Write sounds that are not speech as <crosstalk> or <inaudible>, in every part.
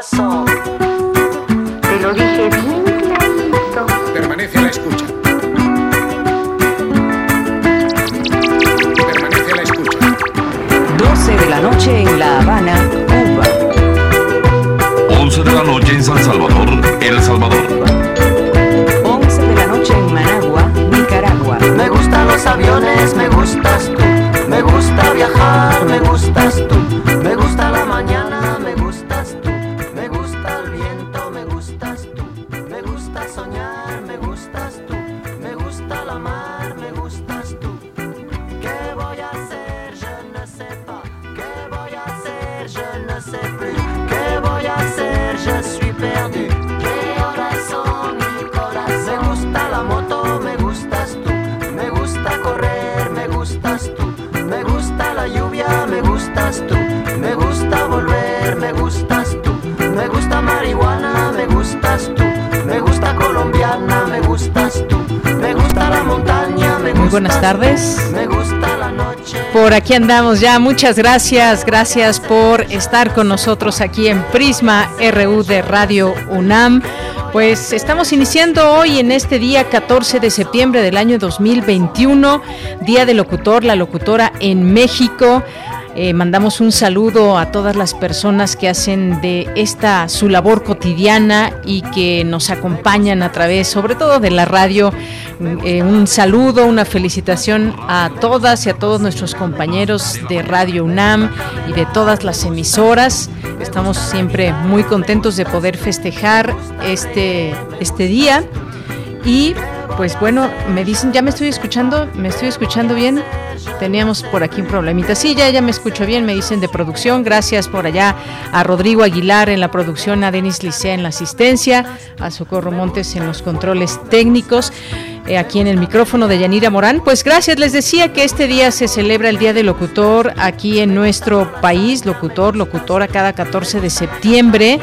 Corazón. Te lo dije bien clarito. Permanece a la escucha. Permanece a la escucha. 12 de la noche en La Habana, Cuba. 11 de la noche en San Salvador, El Salvador. 11 de la noche en Managua, Nicaragua. Me gustan los aviones, me gustas tú. Me gusta viajar, me gustas tú. Buenas tardes. Me gusta la noche. Por aquí andamos ya. Muchas gracias. Gracias por estar con nosotros aquí en Prisma RU de Radio UNAM. Pues estamos iniciando hoy en este día 14 de septiembre del año 2021, Día del Locutor, la locutora en México. Eh, mandamos un saludo a todas las personas que hacen de esta su labor cotidiana y que nos acompañan a través, sobre todo de la radio. Eh, un saludo, una felicitación a todas y a todos nuestros compañeros de Radio UNAM y de todas las emisoras. Estamos siempre muy contentos de poder festejar este, este día. Y pues bueno, me dicen, ya me estoy escuchando, me estoy escuchando bien. Teníamos por aquí un problemita. Sí, ya, ya me escucho bien, me dicen de producción. Gracias por allá a Rodrigo Aguilar en la producción, a Denis Licea en la asistencia, a Socorro Montes en los controles técnicos. Eh, aquí en el micrófono de Yanira Morán. Pues gracias, les decía que este día se celebra el Día del Locutor aquí en nuestro país, locutor, locutora cada 14 de septiembre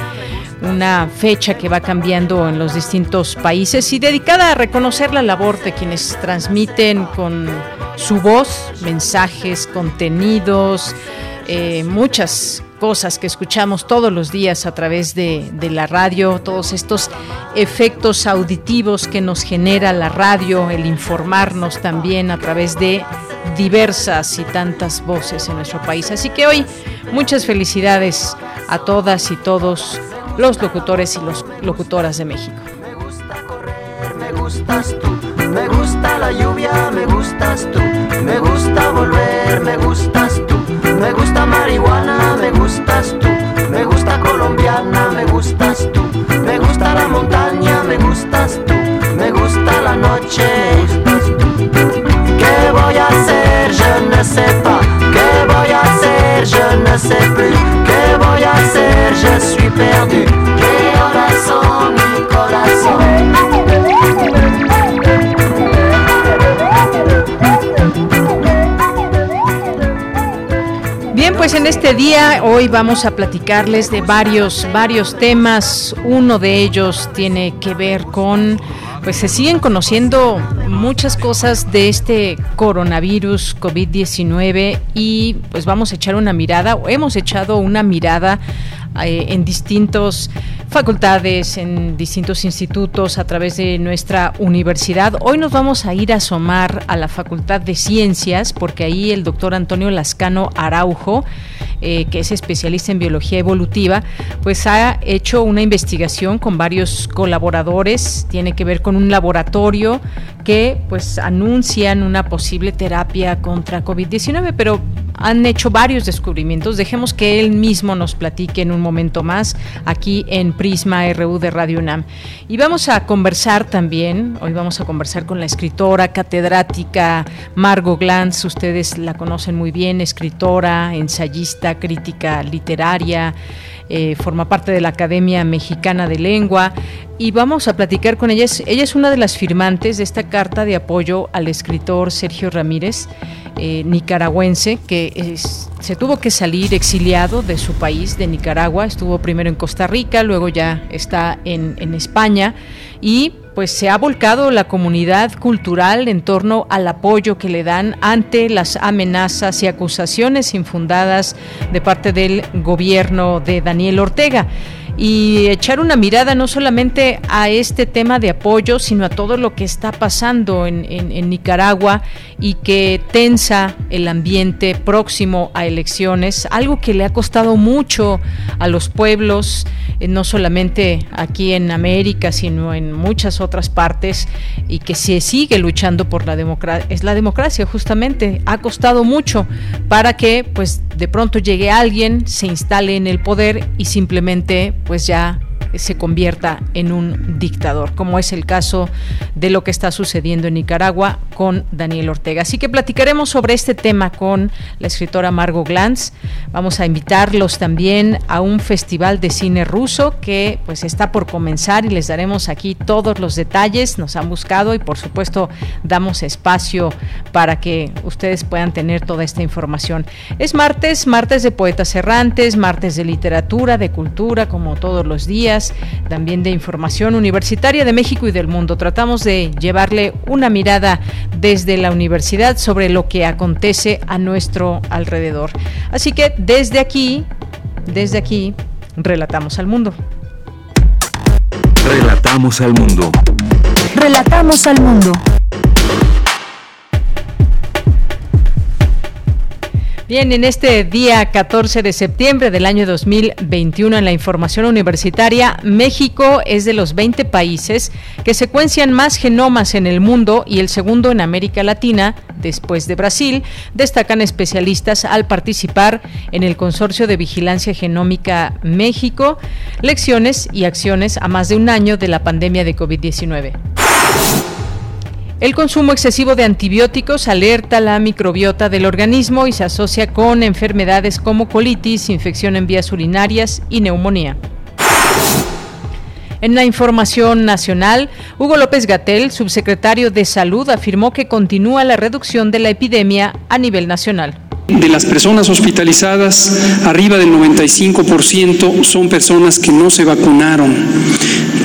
una fecha que va cambiando en los distintos países y dedicada a reconocer la labor de quienes transmiten con su voz mensajes, contenidos, eh, muchas cosas que escuchamos todos los días a través de, la radio, todos estos efectos auditivos que nos genera la radio, el informarnos también a través de diversas y tantas voces en nuestro país. Así que hoy muchas felicidades a todas y todos los locutores y los locutoras de México. Me gusta correr, me gustas tú. Me gusta la lluvia, me gustas tú. Me gusta volver, me gustas tú. Me gusta marihuana, me gustas tú. Me gusta colombiana, me gustas tú. Me gusta la montaña, me gustas tú. Me gusta la noche. ¿Qué voy a hacer? Je ne sais pas. ¿Qué voy a hacer? Je ne sais plus. ¿Qué voy a hacer? Je suis perdu. Este día hoy vamos a platicarles de varios varios temas. Uno de ellos tiene que ver con pues se siguen conociendo muchas cosas de este coronavirus COVID-19 y pues vamos a echar una mirada, o hemos echado una mirada eh, en distintos facultades, en distintos institutos a través de nuestra universidad. Hoy nos vamos a ir a asomar a la Facultad de Ciencias porque ahí el doctor Antonio Lascano Araujo, eh, que es especialista en biología evolutiva, pues ha hecho una investigación con varios colaboradores, tiene que ver con un laboratorio que pues anuncian una posible terapia contra COVID-19, pero han hecho varios descubrimientos. Dejemos que él mismo nos platique en un momento más aquí en Prisma RU de Radio UNAM. Y vamos a conversar también, hoy vamos a conversar con la escritora, catedrática Margot Glantz, ustedes la conocen muy bien, escritora, ensayista, crítica literaria. Eh, forma parte de la Academia Mexicana de Lengua y vamos a platicar con ella. Ella es una de las firmantes de esta carta de apoyo al escritor Sergio Ramírez, eh, nicaragüense, que se tuvo que salir exiliado de su país, de Nicaragua. Estuvo primero en Costa Rica, luego ya está en, en España y pues se ha volcado la comunidad cultural en torno al apoyo que le dan ante las amenazas y acusaciones infundadas de parte del gobierno de Daniel Ortega y echar una mirada no solamente a este tema de apoyo, sino a todo lo que está pasando en, Nicaragua y que tensa el ambiente próximo a elecciones, algo que le ha costado mucho a los pueblos, eh, no solamente aquí en América, sino en muchas otras partes, y que se sigue luchando por la democracia, es la democracia justamente, ha costado mucho para que pues de pronto llegue alguien, se instale en el poder y simplemente pues ya se convierta en un dictador, como es el caso de lo que está sucediendo en Nicaragua con Daniel Ortega. Así que platicaremos sobre este tema con la escritora Margot Glantz. Vamos a invitarlos también a un festival de cine ruso que pues está por comenzar y les daremos aquí todos los detalles. Nos han buscado y por supuesto damos espacio para que ustedes puedan tener toda esta información. Es martes, martes de poetas errantes, martes de literatura, de cultura, como todos los días también de información universitaria de México y del mundo. Tratamos de llevarle una mirada desde la universidad sobre lo que acontece a nuestro alrededor. Así que desde aquí, desde aquí, relatamos al mundo. Relatamos al mundo. Relatamos al mundo. Bien, en este día 14 de septiembre del año 2021 en la información universitaria, México es de los 20 países que secuencian más genomas en el mundo y el segundo en América Latina, después de Brasil, destacan especialistas al participar en el Consorcio de Vigilancia Genómica México, lecciones y acciones a más de un año de la pandemia de COVID-19. El consumo excesivo de antibióticos alerta la microbiota del organismo y se asocia con enfermedades como colitis, infección en vías urinarias y neumonía. En la información nacional, Hugo López Gatel, subsecretario de Salud, afirmó que continúa la reducción de la epidemia a nivel nacional. De las personas hospitalizadas, arriba del 95% son personas que no se vacunaron,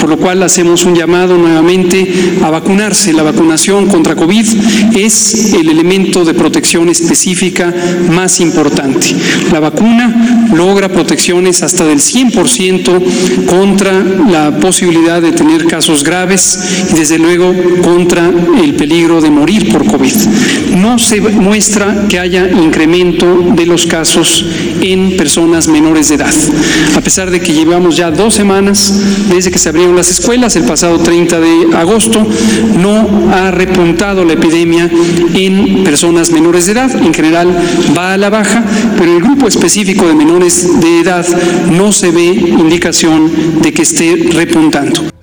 por lo cual hacemos un llamado nuevamente a vacunarse. La vacunación contra COVID es el elemento de protección específica más importante. La vacuna logra protecciones hasta del 100% contra la posibilidad de tener casos graves y desde luego contra el peligro de morir por COVID. No se muestra que haya incremento de los casos en personas menores de edad. A pesar de que llevamos ya dos semanas desde que se abrieron las escuelas, el pasado 30 de agosto, no ha repuntado la epidemia en personas menores de edad. En general va a la baja, pero el grupo específico de menores de edad no se ve indicación de que esté repuntando.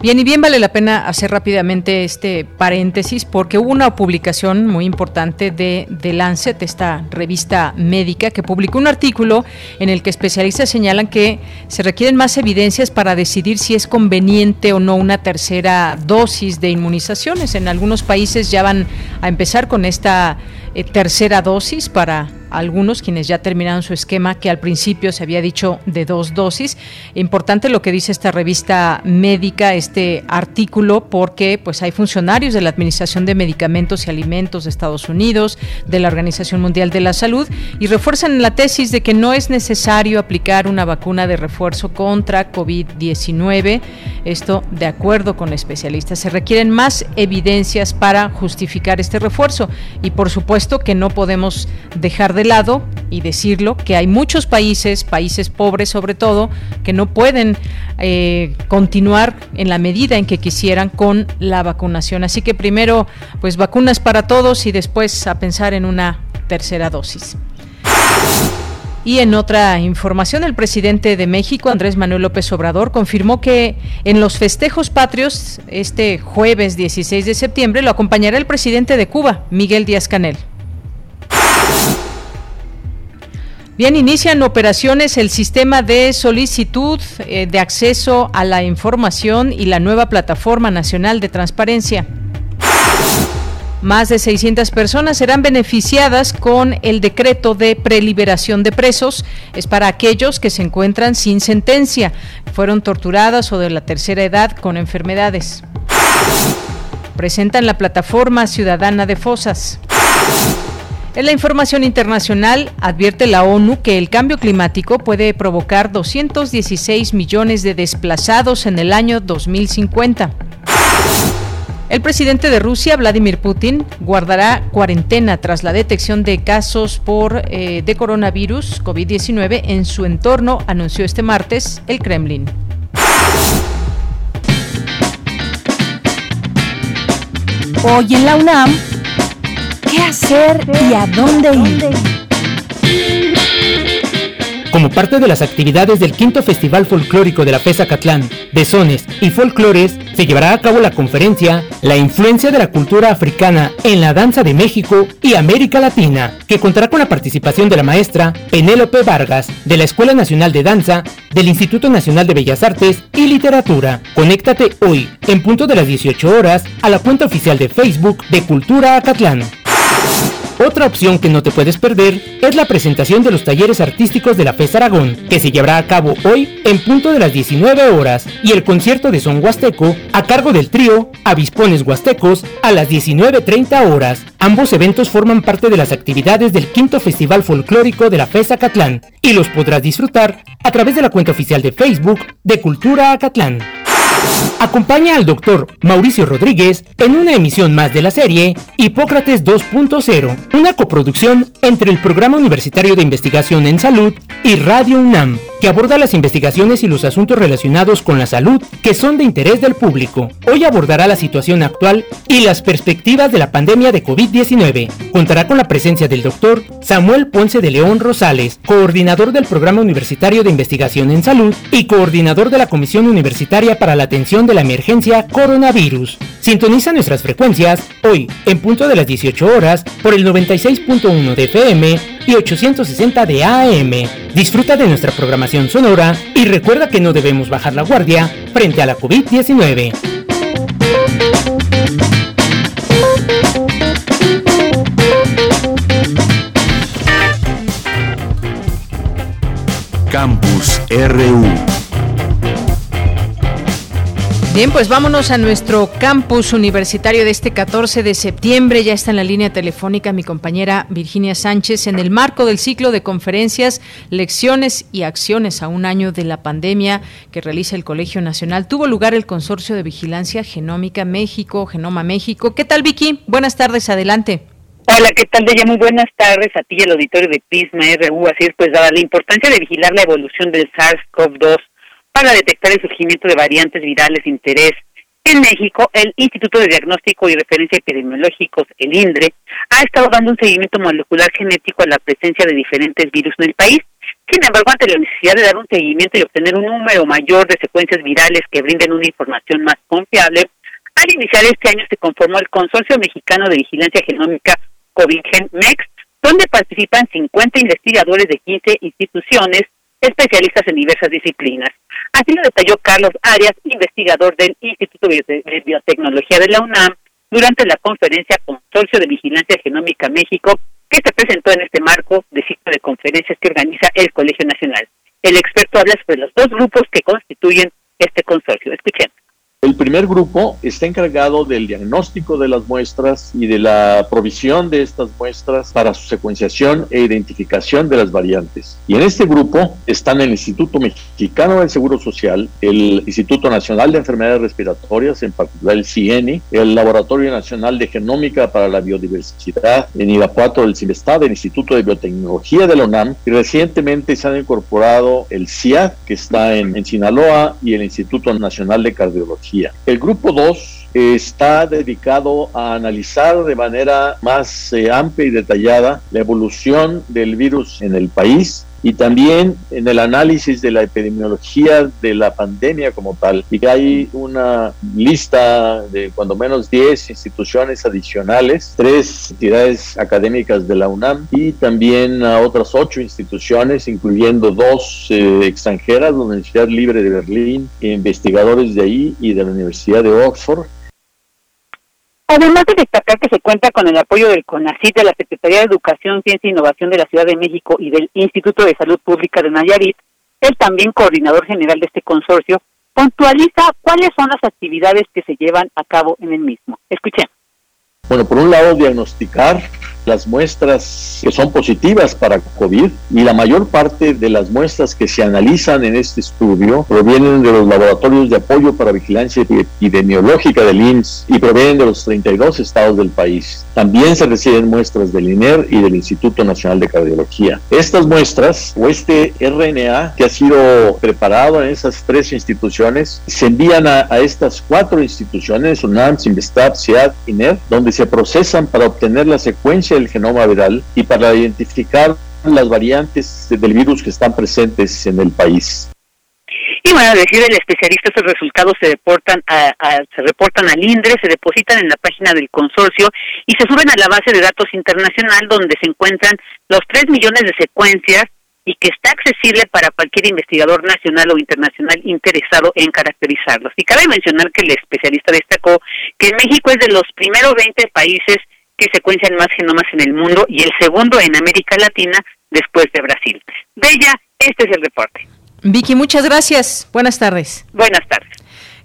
Bien, y bien vale la pena hacer rápidamente este paréntesis porque hubo una publicación muy importante de The Lancet, esta revista médica, que publicó un artículo en el que especialistas señalan que se requieren más evidencias para decidir si es conveniente o no una tercera dosis de inmunizaciones. En algunos países ya van a empezar con esta eh, tercera dosis para algunos quienes ya terminaron su esquema que al principio se había dicho de dos dosis. Importante lo que dice esta revista médica, este artículo, porque pues hay funcionarios de la Administración de Medicamentos y Alimentos de Estados Unidos, de la Organización Mundial de la Salud, y refuerzan la tesis de que no es necesario aplicar una vacuna de refuerzo contra COVID-19. Esto de acuerdo con especialistas. Se requieren más evidencias para justificar este refuerzo y por supuesto que no podemos dejar de de lado y decirlo, que hay muchos países, países pobres sobre todo, que no pueden eh, continuar en la medida en que quisieran con la vacunación. Así que primero, pues vacunas para todos y después a pensar en una tercera dosis. Y en otra información, el presidente de México, Andrés Manuel López Obrador, confirmó que en los festejos patrios, este jueves 16 de septiembre, lo acompañará el presidente de Cuba, Miguel Díaz Canel. Bien, inician operaciones el sistema de solicitud eh, de acceso a la información y la nueva plataforma nacional de transparencia. Más de 600 personas serán beneficiadas con el decreto de preliberación de presos. Es para aquellos que se encuentran sin sentencia, fueron torturadas o de la tercera edad con enfermedades. Presentan la plataforma ciudadana de fosas. En la información internacional, advierte la ONU que el cambio climático puede provocar 216 millones de desplazados en el año 2050. El presidente de Rusia, Vladimir Putin, guardará cuarentena tras la detección de casos por, eh, de coronavirus COVID-19 en su entorno, anunció este martes el Kremlin. Hoy en la UNAM, ¿qué hacer y a dónde ir? Como parte de las actividades del quinto Festival Folclórico de la FESA Catlán, de Sones y Folclores, se llevará a cabo la conferencia La influencia de la cultura africana en la danza de México y América Latina, que contará con la participación de la maestra Penélope Vargas, de la Escuela Nacional de Danza, del Instituto Nacional de Bellas Artes y Literatura. Conéctate hoy, en punto de las 18 horas, a la cuenta oficial de Facebook de Cultura Acatlán. Otra opción que no te puedes perder es la presentación de los talleres artísticos de la FES Aragón, que se llevará a cabo hoy en punto de las 19 horas, y el concierto de son huasteco a cargo del trío Avispones Huastecos a las 19.30 horas. Ambos eventos forman parte de las actividades del quinto Festival Folclórico de la FES Acatlán y los podrás disfrutar a través de la cuenta oficial de Facebook de Cultura Acatlán. Acompaña al doctor Mauricio Rodríguez en una emisión más de la serie Hipócrates 2.0, una coproducción entre el Programa Universitario de Investigación en Salud y Radio UNAM, que aborda las investigaciones y los asuntos relacionados con la salud que son de interés del público. Hoy abordará la situación actual y las perspectivas de la pandemia de COVID-19. Contará con la presencia del doctor Samuel Ponce de León Rosales, coordinador del Programa Universitario de Investigación en Salud y coordinador de la Comisión Universitaria para la Atención de la Emergencia Coronavirus. Sintoniza nuestras frecuencias hoy en punto de las 18 horas por el 96.1 de FM y 860 de AM. Disfruta de nuestra programación sonora y recuerda que no debemos bajar la guardia frente a la COVID-19. Campus RU. Bien, pues vámonos a nuestro campus universitario de este 14 de septiembre. Ya está en la línea telefónica mi compañera Virginia Sánchez en el marco del ciclo de conferencias, lecciones y acciones a un año de la pandemia que realiza el Colegio Nacional. Tuvo lugar el Consorcio de Vigilancia Genómica México, Genoma México. ¿Qué tal, Vicky? Buenas tardes, adelante. Hola, ¿qué tal, Deya? Muy buenas tardes a ti y al auditorio de Prisma RU. Así es, pues dada la importancia de vigilar la evolución del SARS-CoV-2 para detectar el surgimiento de variantes virales de interés en México, el Instituto de Diagnóstico y Referencia Epidemiológicos, el INDRE, ha estado dando un seguimiento molecular genético a la presencia de diferentes virus en el país. Sin embargo, ante la necesidad de dar un seguimiento y obtener un número mayor de secuencias virales que brinden una información más confiable, al iniciar este año se conformó el Consorcio Mexicano de Vigilancia Genómica COVINGEN-MEX, donde participan 50 investigadores de 15 instituciones especialistas en diversas disciplinas. Así lo detalló Carlos Arias, investigador del Instituto de Biotecnología de la UNAM, durante la conferencia Consorcio de Vigilancia Genómica México, que se presentó en este marco de ciclo de conferencias que organiza el Colegio Nacional. El experto habla sobre los dos grupos que constituyen este consorcio. Escuchemos. El primer grupo está encargado del diagnóstico de las muestras y de la provisión de estas muestras para su secuenciación e identificación de las variantes. Y en este grupo están el Instituto Mexicano del Seguro Social, el Instituto Nacional de Enfermedades Respiratorias, en particular el CIENI, el Laboratorio Nacional de Genómica para la Biodiversidad en Irapuato del CIMESTAD, el Instituto de Biotecnología de la UNAM, y recientemente se han incorporado el CIAD, que está en, en Sinaloa, y el Instituto Nacional de Cardiología. El grupo 2 está dedicado a analizar de manera más eh, amplia y detallada la evolución del virus en el país y también en el análisis de la epidemiología de la pandemia como tal. Y hay una lista de cuando menos 10 instituciones adicionales, tres entidades académicas de la UNAM y también a otras ocho instituciones, incluyendo dos eh, extranjeras, la Universidad Libre de Berlín, investigadores de ahí y de la Universidad de Oxford, Además de destacar que se cuenta con el apoyo del CONACYT, de la Secretaría de Educación, Ciencia e Innovación de la Ciudad de México y del Instituto de Salud Pública de Nayarit, el también coordinador general de este consorcio, puntualiza cuáles son las actividades que se llevan a cabo en el mismo. Escuchemos. Bueno, por un lado, diagnosticar las muestras que son positivas para COVID y la mayor parte de las muestras que se analizan en este estudio provienen de los laboratorios de apoyo para vigilancia epidemiológica del INS y provienen de los 32 estados del país. También se reciben muestras del INER y del Instituto Nacional de Cardiología. Estas muestras o este RNA que ha sido preparado en esas tres instituciones se envían a, a estas cuatro instituciones, UNAM, Simvestab, SEAD, INER, donde se procesan para obtener la secuencia del genoma viral y para identificar las variantes del virus que están presentes en el país. Y bueno, decir el especialista, esos resultados se reportan a, se reportan al INDRE, se depositan en la página del consorcio y se suben a la base de datos internacional donde se encuentran los 3 millones de secuencias y que está accesible para cualquier investigador nacional o internacional interesado en caracterizarlos. Y cabe mencionar que el especialista destacó que México es de los primeros 20 países que secuencian más genomas en el mundo y el segundo en América Latina después de Brasil. Bella, este es el reporte. Vicky, muchas gracias. Buenas tardes. Buenas tardes.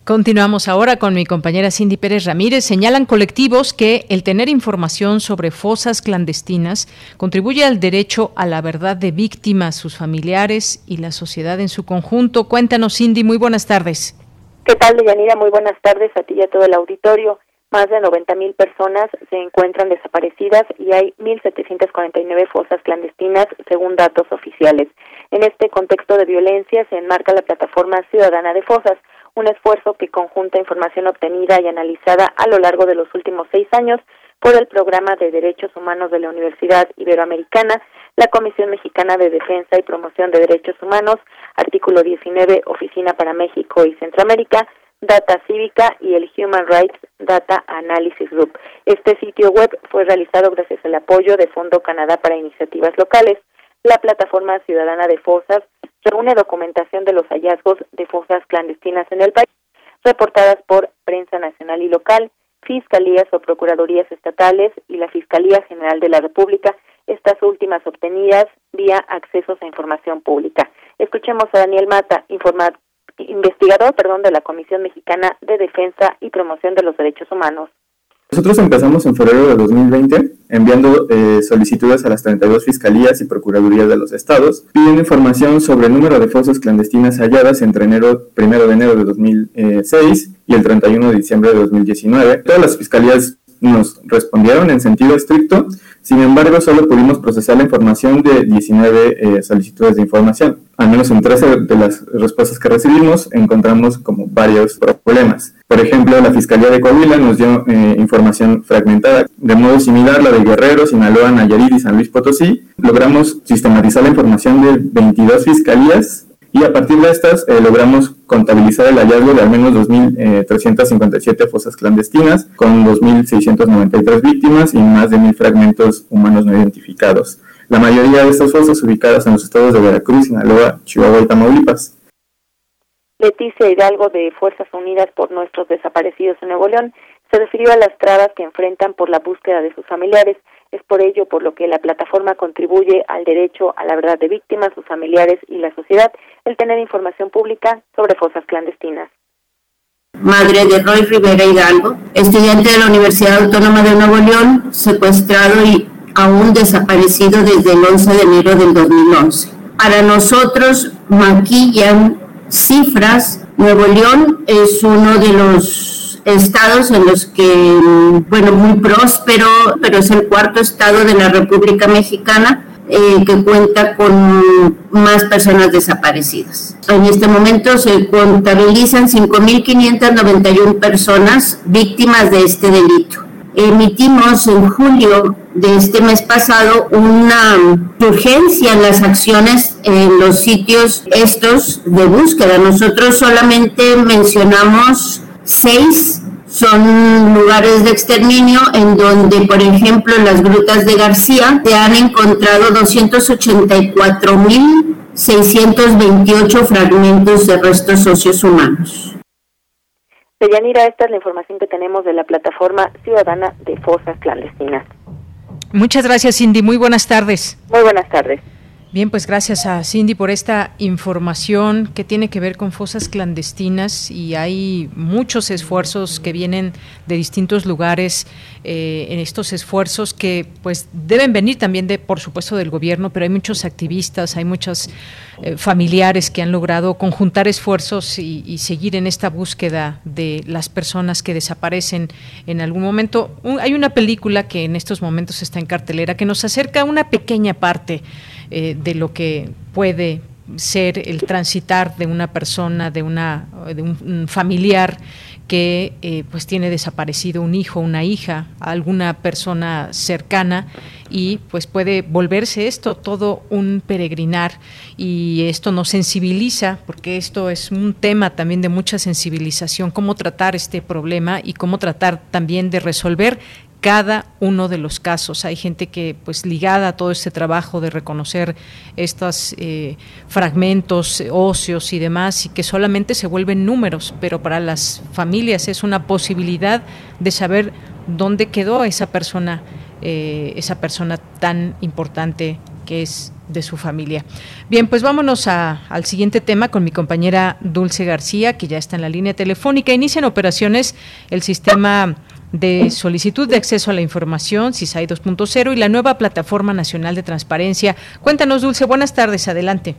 Continuamos ahora con mi compañera Cindy Pérez Ramírez. Señalan colectivos que el tener información sobre fosas clandestinas contribuye al derecho a la verdad de víctimas, sus familiares y la sociedad en su conjunto. Cuéntanos, Cindy, muy buenas tardes. ¿Qué tal, Deyanira? Muy buenas tardes a ti y a todo el auditorio. Más de 90 mil personas se encuentran desaparecidas y hay 1.749 fosas clandestinas, según datos oficiales. En este contexto de violencia se enmarca la plataforma Ciudadana de Fosas, un esfuerzo que conjunta información obtenida y analizada a lo largo de los últimos seis años por el Programa de Derechos Humanos de la Universidad Iberoamericana, la Comisión Mexicana de Defensa y Promoción de Derechos Humanos, artículo 19, Oficina para México y Centroamérica, Data Cívica y el Human Rights Data Analysis Group. Este sitio web fue realizado gracias al apoyo de Fondo Canadá para Iniciativas Locales. La plataforma ciudadana de fosas reúne documentación de los hallazgos de fosas clandestinas en el país, reportadas por prensa nacional y local, fiscalías o procuradurías estatales y la Fiscalía General de la República, estas últimas obtenidas vía accesos a información pública. Escuchemos a Daniel Mata, informar investigador, perdón, de la Comisión Mexicana de Defensa y Promoción de los Derechos Humanos. Nosotros empezamos en febrero de 2020 enviando eh, solicitudes a las 32 fiscalías y procuradurías de los estados, pidiendo información sobre el número de fosas clandestinas halladas entre enero, primero de enero de 2006 y el 31 de diciembre de 2019. Todas las fiscalías nos respondieron en sentido estricto, sin embargo solo pudimos procesar la información de 19 eh, solicitudes de información. Al menos en 13 de las respuestas que recibimos encontramos como varios problemas. Por ejemplo, la Fiscalía de Coahuila nos dio eh, información fragmentada. De modo similar, la de Guerrero, Sinaloa, Nayarit y San Luis Potosí, logramos sistematizar la información de 22 fiscalías y a partir de estas eh, logramos contabilizar el hallazgo de al menos 2.357 eh, fosas clandestinas, con 2.693 víctimas y más de 1.000 fragmentos humanos no identificados. La mayoría de estas fosas ubicadas en los estados de Veracruz, Sinaloa, Chihuahua y Tamaulipas. Leticia Hidalgo de Fuerzas Unidas por Nuestros Desaparecidos en Nuevo León se refirió a las trabas que enfrentan por la búsqueda de sus familiares es por ello por lo que la plataforma contribuye al derecho a la verdad de víctimas, sus familiares y la sociedad, el tener información pública sobre fosas clandestinas. Madre de Roy Rivera Hidalgo, estudiante de la Universidad Autónoma de Nuevo León, secuestrado y aún desaparecido desde el 11 de enero del 2011. Para nosotros maquillan cifras. Nuevo León es uno de los estados en los que, bueno, muy próspero, pero es el cuarto estado de la República Mexicana eh, que cuenta con más personas desaparecidas. En este momento se contabilizan 5.591 personas víctimas de este delito. Emitimos en julio de este mes pasado una urgencia en las acciones en los sitios estos de búsqueda. Nosotros solamente mencionamos seis son lugares de exterminio en donde, por ejemplo, en las grutas de García se han encontrado 284.628 fragmentos de restos socios humanos. Deyanira, esta es la información que tenemos de la plataforma ciudadana de fosas clandestinas. Muchas gracias, Cindy. Muy buenas tardes. Muy buenas tardes. Bien, pues gracias a Cindy por esta información que tiene que ver con fosas clandestinas y hay muchos esfuerzos que vienen de distintos lugares eh, en estos esfuerzos que pues deben venir también de, por supuesto, del gobierno, pero hay muchos activistas, hay muchos eh, familiares que han logrado conjuntar esfuerzos y, seguir en esta búsqueda de las personas que desaparecen en algún momento. hay una película que en estos momentos está en cartelera que nos acerca a una pequeña parte eh, de lo que puede ser el transitar de una persona, de, una, de un, familiar que eh, pues tiene desaparecido un hijo, una hija, alguna persona cercana y pues puede volverse esto todo un peregrinar. Y esto nos sensibiliza porque esto es un tema también de mucha sensibilización, cómo tratar este problema y cómo tratar también de resolver cada uno de los casos. Hay gente que, pues, ligada a todo este trabajo de reconocer estos eh, fragmentos óseos y demás, y que solamente se vuelven números, pero para las familias es una posibilidad de saber dónde quedó esa persona, eh, esa persona tan importante que es de su familia. Bien, pues vámonos al siguiente tema con mi compañera Dulce García, que ya está en la línea telefónica. Inician operaciones el sistema de solicitud de acceso a la información, CISAI 2.0 y la nueva Plataforma Nacional de Transparencia. Cuéntanos, Dulce, buenas tardes, adelante.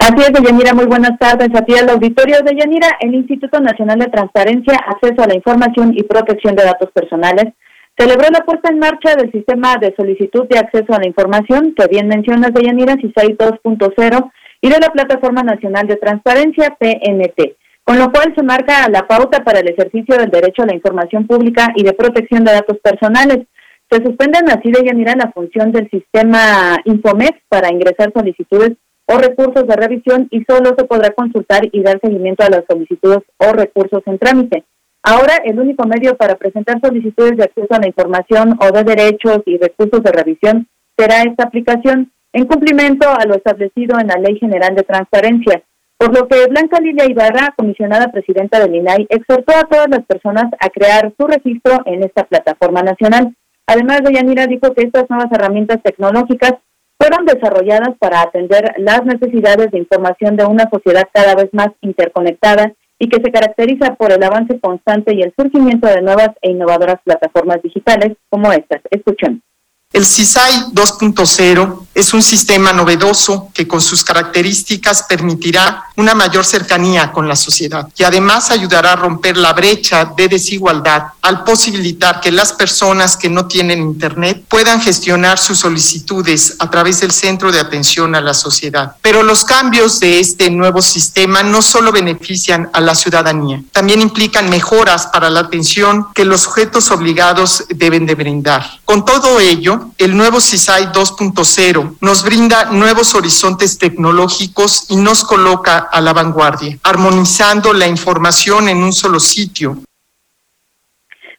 Así es, Deyanira, muy buenas tardes a ti al auditorio. de Yanira. el Instituto Nacional de Transparencia, Acceso a la Información y Protección de Datos Personales celebró la puesta en marcha del sistema de solicitud de acceso a la información, que bien mencionas, Deyanira, CISAI 2.0, y de la Plataforma Nacional de Transparencia, PNT con lo cual se marca la pauta para el ejercicio del derecho a la información pública y de protección de datos personales. Se suspenden así de Yanira la función del sistema Infomex para ingresar solicitudes o recursos de revisión y solo se podrá consultar y dar seguimiento a las solicitudes o recursos en trámite. Ahora, el único medio para presentar solicitudes de acceso a la información o de derechos y recursos de revisión será esta aplicación, en cumplimiento a lo establecido en la Ley General de Transparencia. Por lo que Blanca Lilia Ibarra, comisionada presidenta del INAI, exhortó a todas las personas a crear su registro en esta plataforma nacional. Además, Yanira dijo que estas nuevas herramientas tecnológicas fueron desarrolladas para atender las necesidades de información de una sociedad cada vez más interconectada y que se caracteriza por el avance constante y el surgimiento de nuevas e innovadoras plataformas digitales como estas. Escuchen. El CISAI 2.0 es un sistema novedoso que con sus características permitirá una mayor cercanía con la sociedad y además ayudará a romper la brecha de desigualdad al posibilitar que las personas que no tienen Internet puedan gestionar sus solicitudes a través del Centro de Atención a la Sociedad. Pero los cambios de este nuevo sistema no solo benefician a la ciudadanía, también implican mejoras para la atención que los sujetos obligados deben de brindar. Con todo ello, el nuevo CISAI 2.0 nos brinda nuevos horizontes tecnológicos y nos coloca a la vanguardia, armonizando la información en un solo sitio.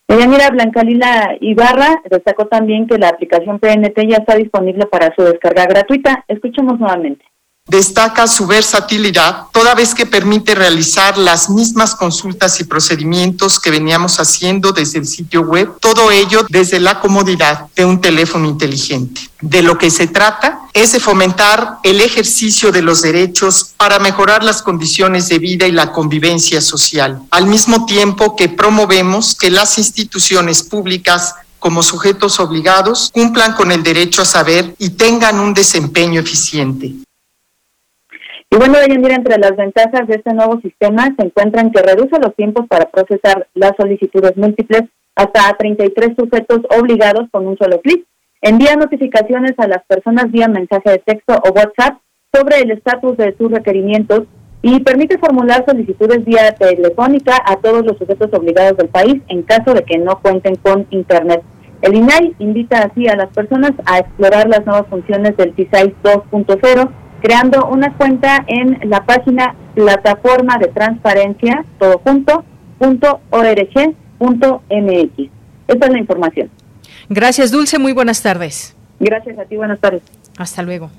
Mira, Blanca Lila Ibarra destacó también que la aplicación PNT ya está disponible para su descarga gratuita. Escuchemos nuevamente. Destaca su versatilidad, toda vez que permite realizar las mismas consultas y procedimientos que veníamos haciendo desde el sitio web, todo ello desde la comodidad de un teléfono inteligente. De lo que se trata es de fomentar el ejercicio de los derechos para mejorar las condiciones de vida y la convivencia social, al mismo tiempo que promovemos que las instituciones públicas como sujetos obligados cumplan con el derecho a saber y tengan un desempeño eficiente. Y bueno, mira, entre las ventajas de este nuevo sistema se encuentran que reduce los tiempos para procesar las solicitudes múltiples hasta 33 sujetos obligados con un solo clic. envía notificaciones a las personas vía mensaje de texto o WhatsApp sobre el estatus de sus requerimientos y permite formular solicitudes vía telefónica a todos los sujetos obligados del país en caso de que no cuenten con Internet. El INAI invita así a las personas a explorar las nuevas funciones del CISAI 2.0, creando una cuenta en la página plataforma de transparencia, todo junto, punto org, punto mx. Esta es la información. Gracias, Dulce. Muy buenas tardes. Gracias a ti. Buenas tardes. Hasta luego.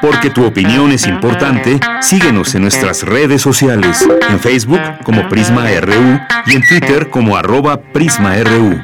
Porque tu opinión es importante, síguenos en nuestras redes sociales, en Facebook como Prisma RU y en Twitter como arroba PrismaRU.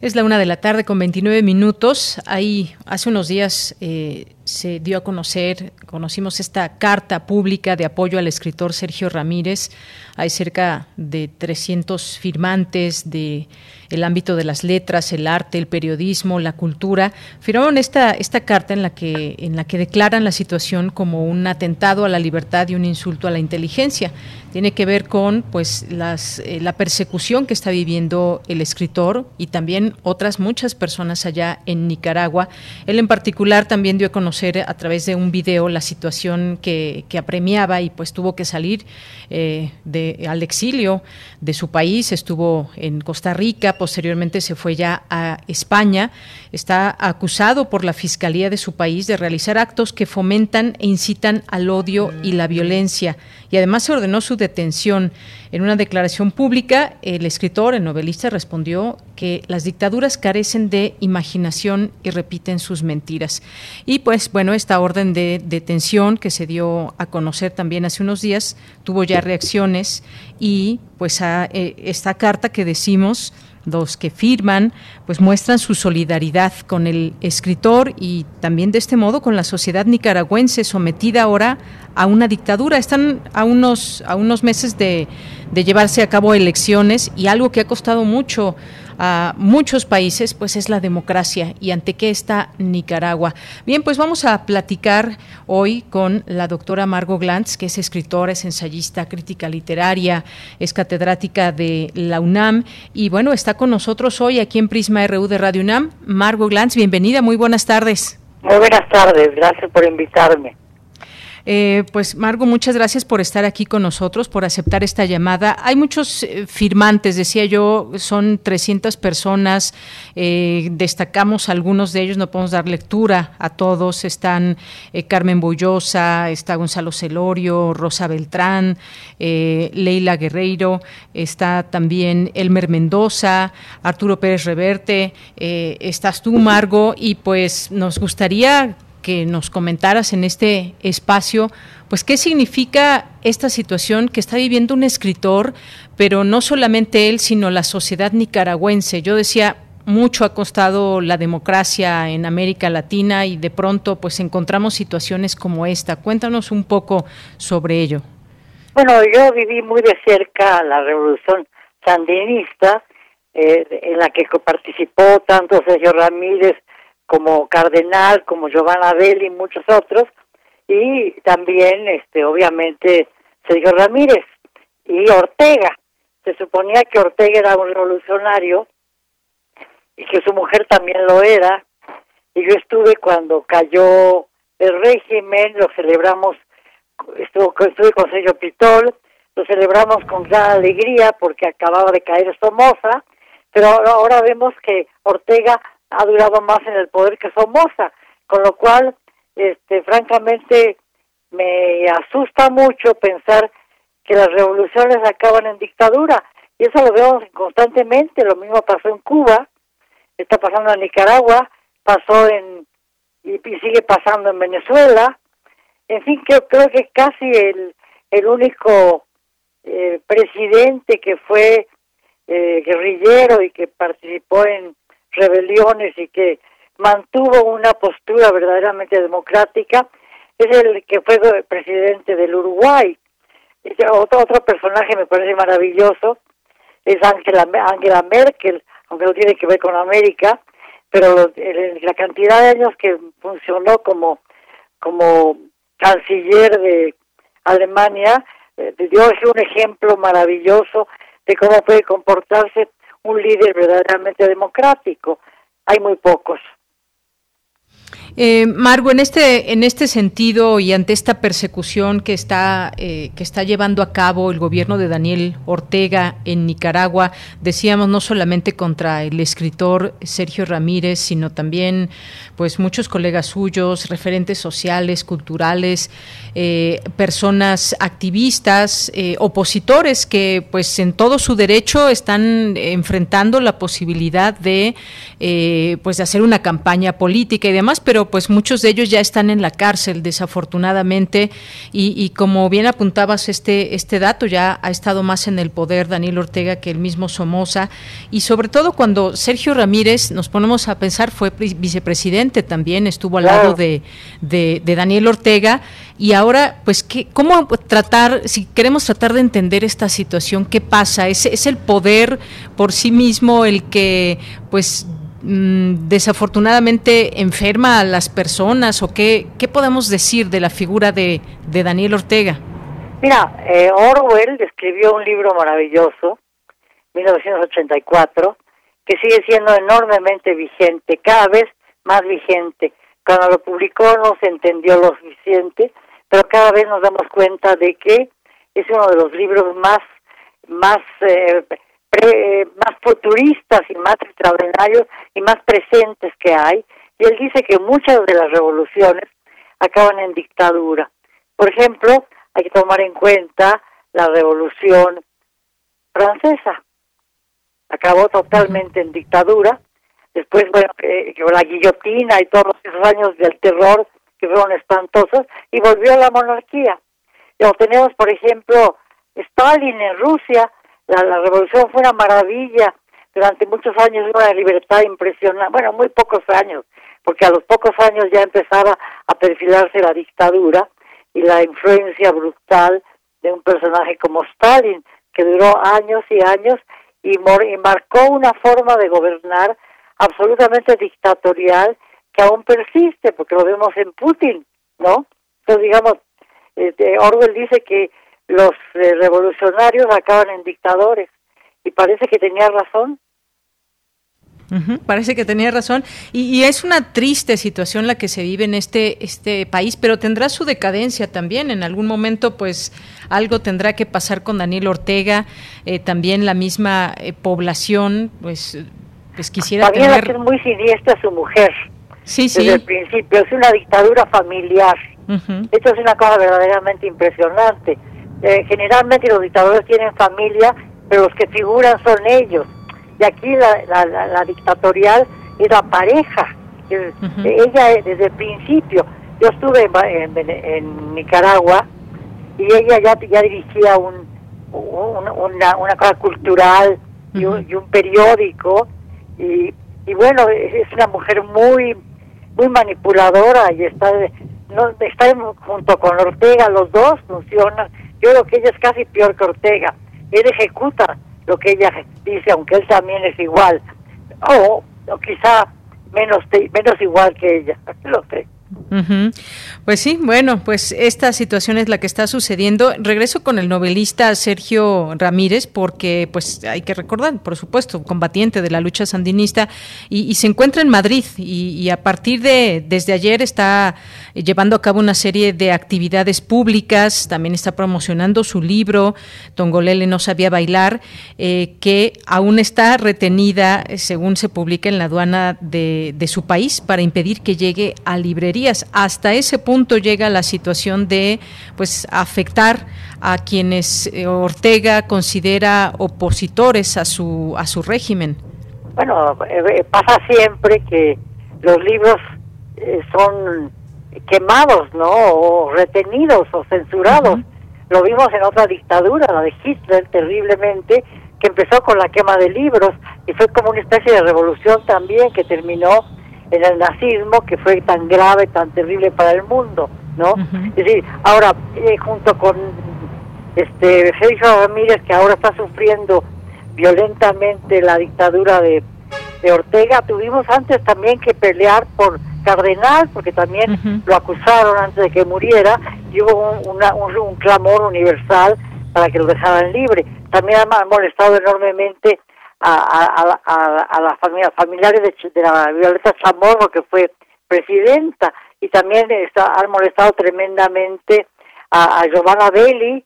Es la una de la tarde con 29 minutos. Ahí hace unos días eh, se dio a conocer, conocimos esta carta pública de apoyo al escritor Sergio Ramírez. Hay cerca de 300 firmantes de el ámbito de las letras, el arte, el periodismo, la cultura, firmaron esta, esta carta en la, que, en la que declaran la situación como un atentado a la libertad y un insulto a la inteligencia. Tiene que ver con pues las, eh, la persecución que está viviendo el escritor y también otras muchas personas allá en Nicaragua. Él en particular también dio a conocer a través de un video la situación que, apremiaba y pues tuvo que salir eh, de, al exilio de su país, estuvo en Costa Rica, posteriormente se fue ya a España, está acusado por la Fiscalía de su país de realizar actos que fomentan e incitan al odio y la violencia y además se ordenó su detención. En una declaración pública, el escritor, el novelista, respondió que las dictaduras carecen de imaginación y repiten sus mentiras. Y pues bueno, esta orden de detención que se dio a conocer también hace unos días tuvo ya reacciones y pues a, eh, esta carta que decimos los que firman, pues muestran su solidaridad con el escritor y también de este modo con la sociedad nicaragüense sometida ahora a una dictadura. Están a unos, a unos meses de, de llevarse a cabo elecciones y algo que ha costado mucho a muchos países, pues es la democracia y ante qué está Nicaragua. Bien, pues vamos a platicar hoy con la doctora Margot Glantz, que es escritora, es ensayista, crítica literaria, es catedrática de la UNAM y bueno, está con nosotros hoy aquí en Prisma RU de Radio UNAM. Margot Glantz, bienvenida, muy buenas tardes. Muy buenas tardes, gracias por invitarme. Eh, pues Margo, muchas gracias por estar aquí con nosotros, por aceptar esta llamada. Hay muchos eh, firmantes, decía yo, son 300 personas, eh, destacamos algunos de ellos, no podemos dar lectura a todos. Están Carmen Boyosa, está Gonzalo Celorio, Rosa Beltrán, Leila Guerreiro, está también Elmer Mendoza, Arturo Pérez Reverte, estás tú, Margo, y pues nos gustaría que nos comentaras en este espacio, pues qué significa esta situación que está viviendo un escritor, pero no solamente él, sino la sociedad nicaragüense. Yo decía, mucho ha costado la democracia en América Latina y de pronto pues encontramos situaciones como esta. Cuéntanos un poco sobre ello. Bueno, yo viví muy de cerca la revolución sandinista, eh, en la que participó tanto Sergio Ramírez como Cardenal, como Giovanna Belli y muchos otros, y también, este, obviamente, Sergio Ramírez y Ortega. Se suponía que Ortega era un revolucionario y que su mujer también lo era, y yo estuve cuando cayó el régimen, lo celebramos, estuvo, estuve con Sergio Pitol, lo celebramos con gran alegría porque acababa de caer Somoza, pero ahora vemos que Ortega ha durado más en el poder que Somoza, con lo cual, este, francamente, me asusta mucho pensar que las revoluciones acaban en dictadura, y eso lo vemos constantemente, lo mismo pasó en Cuba, está pasando en Nicaragua, pasó en, y, sigue pasando en Venezuela, en fin, creo, creo que casi el, el único eh, presidente que fue eh, guerrillero y que participó en rebeliones y que mantuvo una postura verdaderamente democrática, es el que fue presidente del Uruguay. Otro, otro personaje me parece maravilloso es Angela, Angela Merkel, aunque no tiene que ver con América, pero la cantidad de años que funcionó como, como canciller de Alemania eh, dio un ejemplo maravilloso de cómo puede comportarse un líder verdaderamente democrático. Hay muy pocos. Eh, Margo, en este, en este sentido y ante esta persecución que está, eh, que está llevando a cabo el gobierno de Daniel Ortega en Nicaragua, decíamos no solamente contra el escritor Sergio Ramírez, sino también pues muchos colegas suyos, referentes sociales, culturales, eh, personas activistas, eh, opositores que pues en todo su derecho están enfrentando la posibilidad de eh, pues de hacer una campaña política y demás, pero pues muchos de ellos ya están en la cárcel, desafortunadamente, y, como bien apuntabas este, este dato, ya ha estado más en el poder Daniel Ortega que el mismo Somoza, y sobre todo cuando Sergio Ramírez, nos ponemos a pensar, fue vicepresidente también, estuvo al lado de, de, Daniel Ortega, y ahora, pues, ¿qué, ¿cómo tratar, si queremos tratar de entender esta situación, qué pasa? ¿Es, es el poder por sí mismo el que, pues, Mm, desafortunadamente enferma a las personas o qué, qué podemos decir de la figura de, de Daniel Ortega? Mira, eh, Orwell escribió un libro maravilloso, 1984, que sigue siendo enormemente vigente, cada vez más vigente. Cuando lo publicó no se entendió lo suficiente, pero cada vez nos damos cuenta de que es uno de los libros más más eh, más futuristas y más extraordinarios y más presentes que hay. Y él dice que muchas de las revoluciones acaban en dictadura. Por ejemplo, hay que tomar en cuenta la revolución francesa. Acabó totalmente en dictadura. Después, bueno, que, la guillotina y todos esos años del terror que fueron espantosos, y volvió a la monarquía. Y tenemos, por ejemplo, Stalin en Rusia, la, revolución fue una maravilla, durante muchos años una libertad impresionante, bueno, muy pocos años, porque a los pocos años ya empezaba a perfilarse la dictadura y la influencia brutal de un personaje como Stalin, que duró años y años y, y marcó una forma de gobernar absolutamente dictatorial que aún persiste, porque lo vemos en Putin, ¿no? Entonces, digamos, este, Orwell dice que los eh, revolucionarios acaban en dictadores. Y parece que tenía razón. parece que tenía razón. Y, es una triste situación la que se vive en este, este país, pero tendrá su decadencia también. En algún momento, pues, algo tendrá que pasar con Daniel Ortega. Eh, también la misma eh, población, pues, pues quisiera también tener... es muy siniestra su mujer. Sí, sí. Desde el principio. Es una dictadura familiar. Esto es una cosa verdaderamente impresionante eh, generalmente los dictadores tienen familia, pero los que figuran son ellos. Y aquí la, la, dictatorial es la pareja. Ella desde el principio, yo estuve en, Nicaragua y ella ya, ya dirigía un, una, una cosa cultural y, un, y un periódico y, y bueno, es una mujer muy muy manipuladora y está no, está junto con Ortega, los dos funcionan creo que ella es casi peor que Ortega. Él ejecuta lo que ella dice, aunque él también es igual. O, o quizá menos, menos igual que ella. <laughs> Lo sé. Pues sí, bueno, pues esta situación es la que está sucediendo. Regreso con el novelista Sergio Ramírez, porque pues hay que recordar, por supuesto, combatiente de la lucha sandinista y, se encuentra en Madrid y, a partir de desde ayer está llevando a cabo una serie de actividades públicas, también está promocionando su libro Tongolele no sabía bailar, eh, que aún está retenida, según se publica en la aduana de, de su país, para impedir que llegue a librería hasta ese punto llega la situación de pues afectar a quienes eh, Ortega considera opositores a su a su régimen. Bueno, eh, eh, pasa siempre que los libros son quemados, ¿no? O retenidos o censurados. Lo vimos en otra dictadura, la de Hitler, terriblemente, que empezó con la quema de libros y fue como una especie de revolución también que terminó en el nazismo que fue tan grave, tan terrible para el mundo, ¿no? Es decir, ahora eh, junto con este Sergio Ramírez que ahora está sufriendo violentamente la dictadura de, de Ortega, tuvimos antes también que pelear por Cardenal, porque también lo acusaron antes de que muriera, y hubo un, un, clamor universal para que lo dejaran libre. También ha molestado enormemente a, a, la familia, familiares de, de, la Violeta Chamorro, que fue presidenta, y también está, han molestado tremendamente a, Giovanna Belli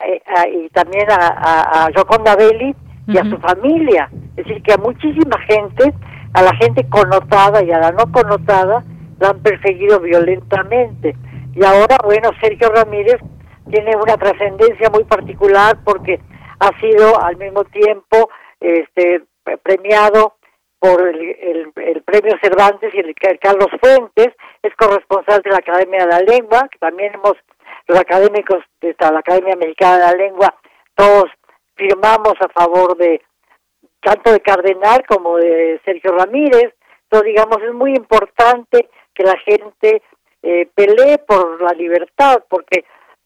eh, y también a, a, Joconda Belli y a su familia. Es decir, que a muchísima gente, a la gente connotada y a la no connotada, la han perseguido violentamente. Y ahora, bueno, Sergio Ramírez tiene una trascendencia muy particular porque ha sido al mismo tiempo este premiado por el, el, premio Cervantes y el, Carlos Fuentes, es corresponsal de la Academia de la Lengua, que también hemos, los académicos de la Academia Mexicana de la Lengua, todos firmamos a favor de tanto de Cardenal como de Sergio Ramírez. Entonces, digamos, es muy importante que la gente eh, pelee por la libertad, porque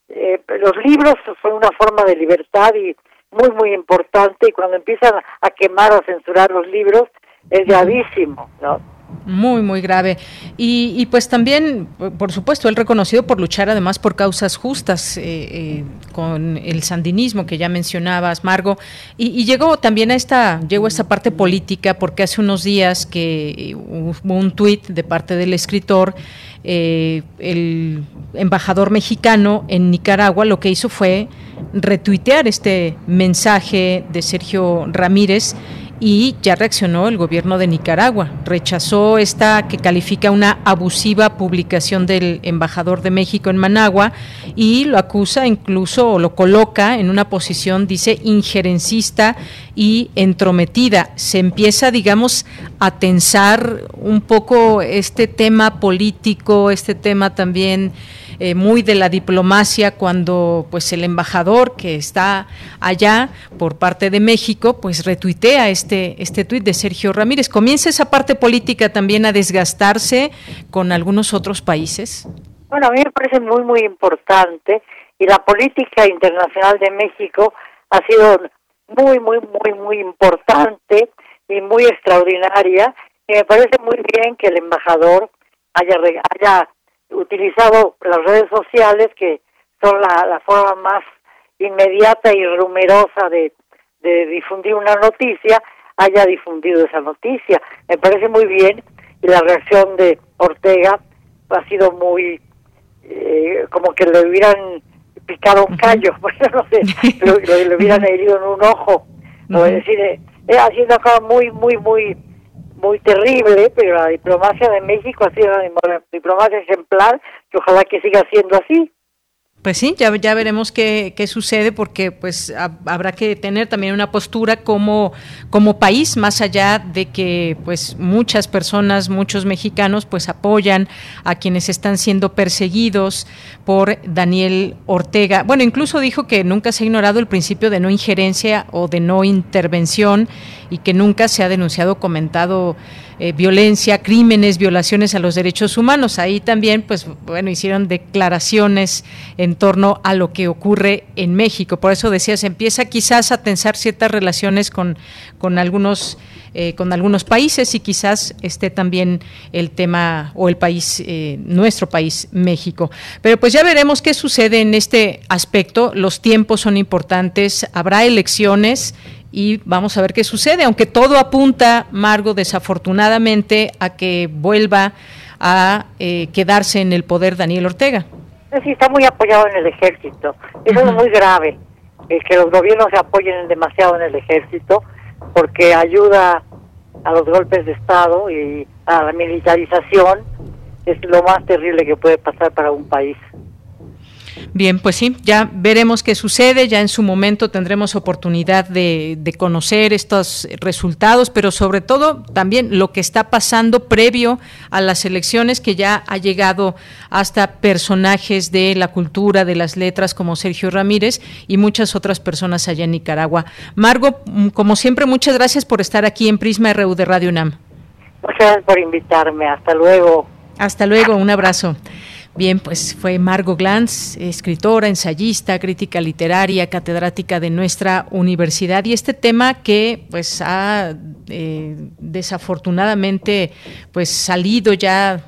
eh, los libros son una forma de libertad y muy, muy importante, y cuando empiezan a quemar o censurar los libros, es gravísimo, ¿no? Muy, muy grave. Y, pues también, por supuesto, él reconocido por luchar además por causas justas eh, eh, con el sandinismo que ya mencionabas, Margo. Y, llegó también a esta, llegó a esta parte política porque hace unos días que hubo un tuit de parte del escritor, eh, el embajador mexicano en Nicaragua lo que hizo fue retuitear este mensaje de Sergio Ramírez y ya reaccionó el gobierno de Nicaragua. Rechazó esta que califica una abusiva publicación del embajador de México en Managua y lo acusa incluso o lo coloca en una posición, dice, injerencista y entrometida. Se empieza, digamos, a tensar un poco este tema político, este tema también eh, muy de la diplomacia cuando pues el embajador que está allá por parte de México pues retuitea este este tuit de Sergio Ramírez. ¿Comienza esa parte política también a desgastarse con algunos otros países? Bueno, a mí me parece muy muy importante y la política internacional de México ha sido muy muy muy muy importante y muy extraordinaria y me parece muy bien que el embajador haya haya utilizado las redes sociales, que son la, la forma más inmediata y rumerosa de, de difundir una noticia, haya difundido esa noticia. Me parece muy bien y la reacción de Ortega ha sido muy eh, como que le hubieran picado un callo, <laughs> bueno, no sé, le, hubieran <laughs> herido en un ojo, o decir, eh, ha sido acá muy, muy, muy muy terrible, pero la diplomacia de México ha sido una diplomacia ejemplar que ojalá que siga siendo así. Pues sí, ya, ya veremos qué, qué sucede porque pues habrá que tener también una postura como, como país, más allá de que pues muchas personas, muchos mexicanos pues apoyan a quienes están siendo perseguidos por Daniel Ortega. Bueno, incluso dijo que nunca se ha ignorado el principio de no injerencia o de no intervención y que nunca se ha denunciado comentado eh, violencia, crímenes, violaciones a los derechos humanos. Ahí también, pues bueno, hicieron declaraciones en torno a lo que ocurre en México. Por eso decía, se empieza quizás a tensar ciertas relaciones con, con algunos eh, con algunos países y quizás esté también el tema o el país, eh, nuestro país, México. Pero pues ya veremos qué sucede en este aspecto. Los tiempos son importantes, habrá elecciones y vamos a ver qué sucede, aunque todo apunta, Margo, desafortunadamente, a que vuelva a eh, quedarse en el poder Daniel Ortega. Sí, está muy apoyado en el ejército. Eso es muy grave, el que los gobiernos se apoyen demasiado en el ejército, porque ayuda a los golpes de Estado y a la militarización. Es lo más terrible que puede pasar para un país. Bien, pues sí, ya veremos qué sucede, ya en su momento tendremos oportunidad de, conocer estos resultados, pero sobre todo también lo que está pasando previo a las elecciones, que ya ha llegado hasta personajes de la cultura, de las letras, como Sergio Ramírez y muchas otras personas allá en Nicaragua. Margo, mm, como siempre, muchas gracias por estar aquí en Prisma RU de Radio UNAM. Muchas gracias por invitarme, hasta luego. Hasta luego, un abrazo. Bien, pues fue Margo Glantz, escritora, ensayista, crítica literaria, catedrática de nuestra universidad. Y este tema que pues ha eh, desafortunadamente pues salido ya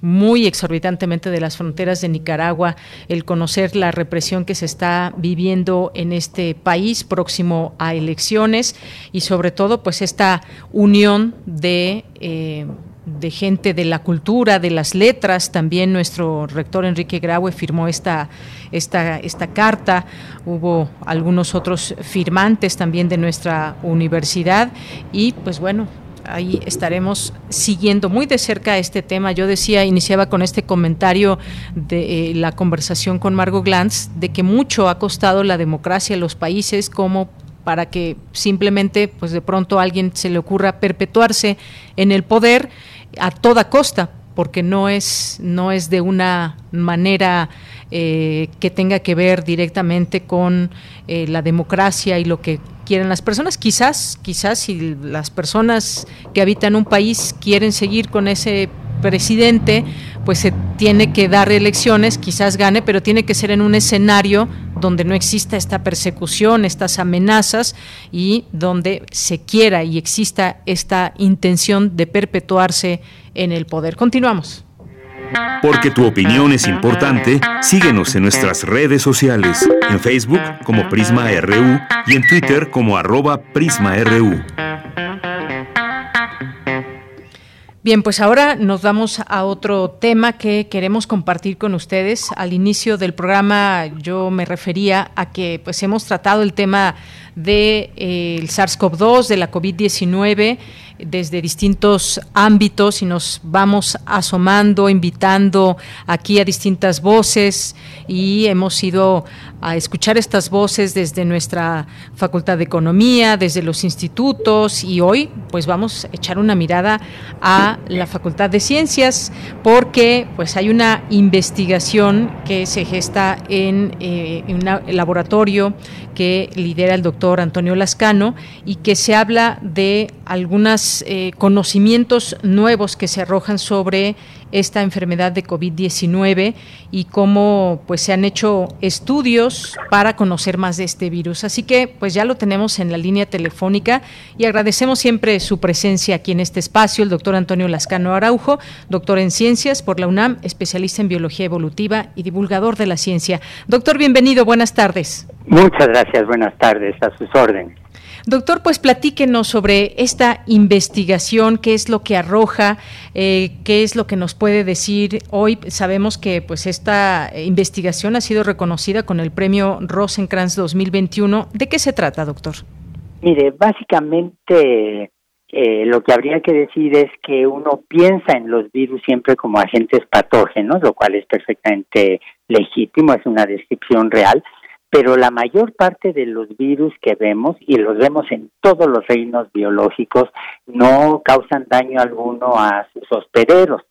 muy exorbitantemente de las fronteras de Nicaragua, el conocer la represión que se está viviendo en este país próximo a elecciones y sobre todo pues esta unión de eh, de gente de la cultura, de las letras. También nuestro rector Enrique Graue firmó esta, esta, esta carta. Hubo algunos otros firmantes también de nuestra universidad. Y pues bueno, ahí estaremos siguiendo muy de cerca este tema. Yo decía, iniciaba con este comentario de eh, la conversación con Margot Glantz, de que mucho ha costado la democracia en los países como para que simplemente pues de pronto a alguien se le ocurra perpetuarse en el poder a toda costa, porque no es, no es de una manera eh, que tenga que ver directamente con eh, la democracia y lo que quieren las personas. Quizás, quizás si las personas que habitan un país quieren seguir con ese presidente, pues se tiene que dar elecciones, quizás gane, pero tiene que ser en un escenario donde no exista esta persecución, estas amenazas y donde se quiera y exista esta intención de perpetuarse en el poder. Continuamos. Porque tu opinión es importante, síguenos en nuestras redes sociales, en Facebook como Prisma RU y en Twitter como arroba PrismaRU. Bien, pues ahora nos vamos a otro tema que queremos compartir con ustedes. Al inicio del programa yo me refería a que pues hemos tratado el tema del de, eh, SARS-CoV-2, de la COVID-19 desde distintos ámbitos y nos vamos asomando, invitando aquí a distintas voces y hemos ido a escuchar estas voces desde nuestra Facultad de Economía, desde los institutos y hoy pues vamos a echar una mirada a la Facultad de Ciencias porque pues hay una investigación que se gesta en, eh, un laboratorio que lidera el doctor Antonio Lascano y que se habla de eh, conocimientos nuevos que se arrojan sobre esta enfermedad de COVID-19 y cómo pues se han hecho estudios para conocer más de este virus. Así que pues ya lo tenemos en la línea telefónica y agradecemos siempre su presencia aquí en este espacio, el doctor Antonio Lascano Araujo, doctor en ciencias por la UNAM, especialista en biología evolutiva y divulgador de la ciencia. Doctor, bienvenido, buenas tardes. Muchas gracias, buenas tardes, a sus órdenes. Doctor, pues platíquenos sobre esta investigación, qué es lo que arroja, eh, qué es lo que nos puede decir hoy. Sabemos que pues esta investigación ha sido reconocida con el premio Rosenkrantz 2021. ¿De qué se trata, doctor? Mire, básicamente eh, lo que habría que decir es que uno piensa en los virus siempre como agentes patógenos, lo cual es perfectamente legítimo, es una descripción real pero la mayor parte de los virus que vemos, y los vemos en todos los reinos biológicos, no causan daño alguno a sus hospederos,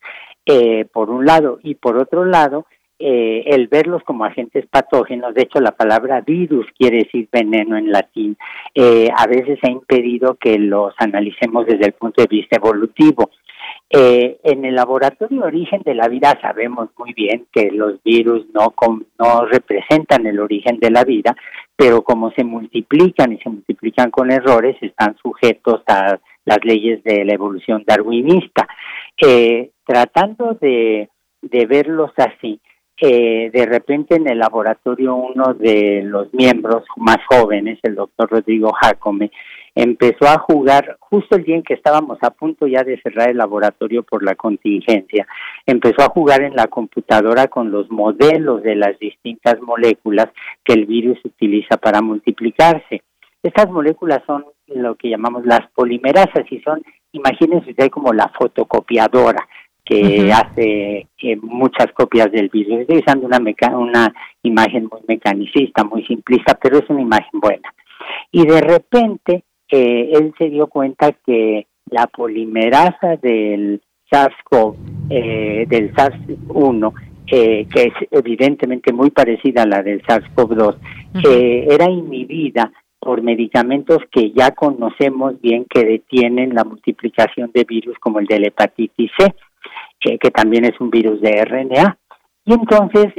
eh, por un lado, y por otro lado, eh, el verlos como agentes patógenos, de hecho la palabra virus quiere decir veneno en latín, eh, a veces ha impedido que los analicemos desde el punto de vista evolutivo. Eh, en el laboratorio origen de la vida sabemos muy bien que los virus no, representan el origen de la vida, pero como se multiplican y se multiplican con errores, están sujetos a las leyes de la evolución darwinista. Eh, tratando de, de verlos así, eh, de repente en el laboratorio uno de los miembros más jóvenes, el doctor Rodrigo Jacome, empezó a jugar justo el día en que estábamos a punto ya de cerrar el laboratorio por la contingencia, empezó a jugar en la computadora con los modelos de las distintas moléculas que el virus utiliza para multiplicarse. Estas moléculas son lo que llamamos las polimerasas y son, imagínense usted como la fotocopiadora que hace eh, muchas copias del virus. Estoy usando una, una imagen muy mecanicista, muy simplista, pero es una imagen buena. Y de repente eh, él se dio cuenta que la polimerasa del SARS-CoV, eh, del SARS-1, eh, que es evidentemente muy parecida a la del SARS-CoV-2, era inhibida por medicamentos que ya conocemos bien que detienen la multiplicación de virus como el de la hepatitis C, que también es un virus de RNA. Y entonces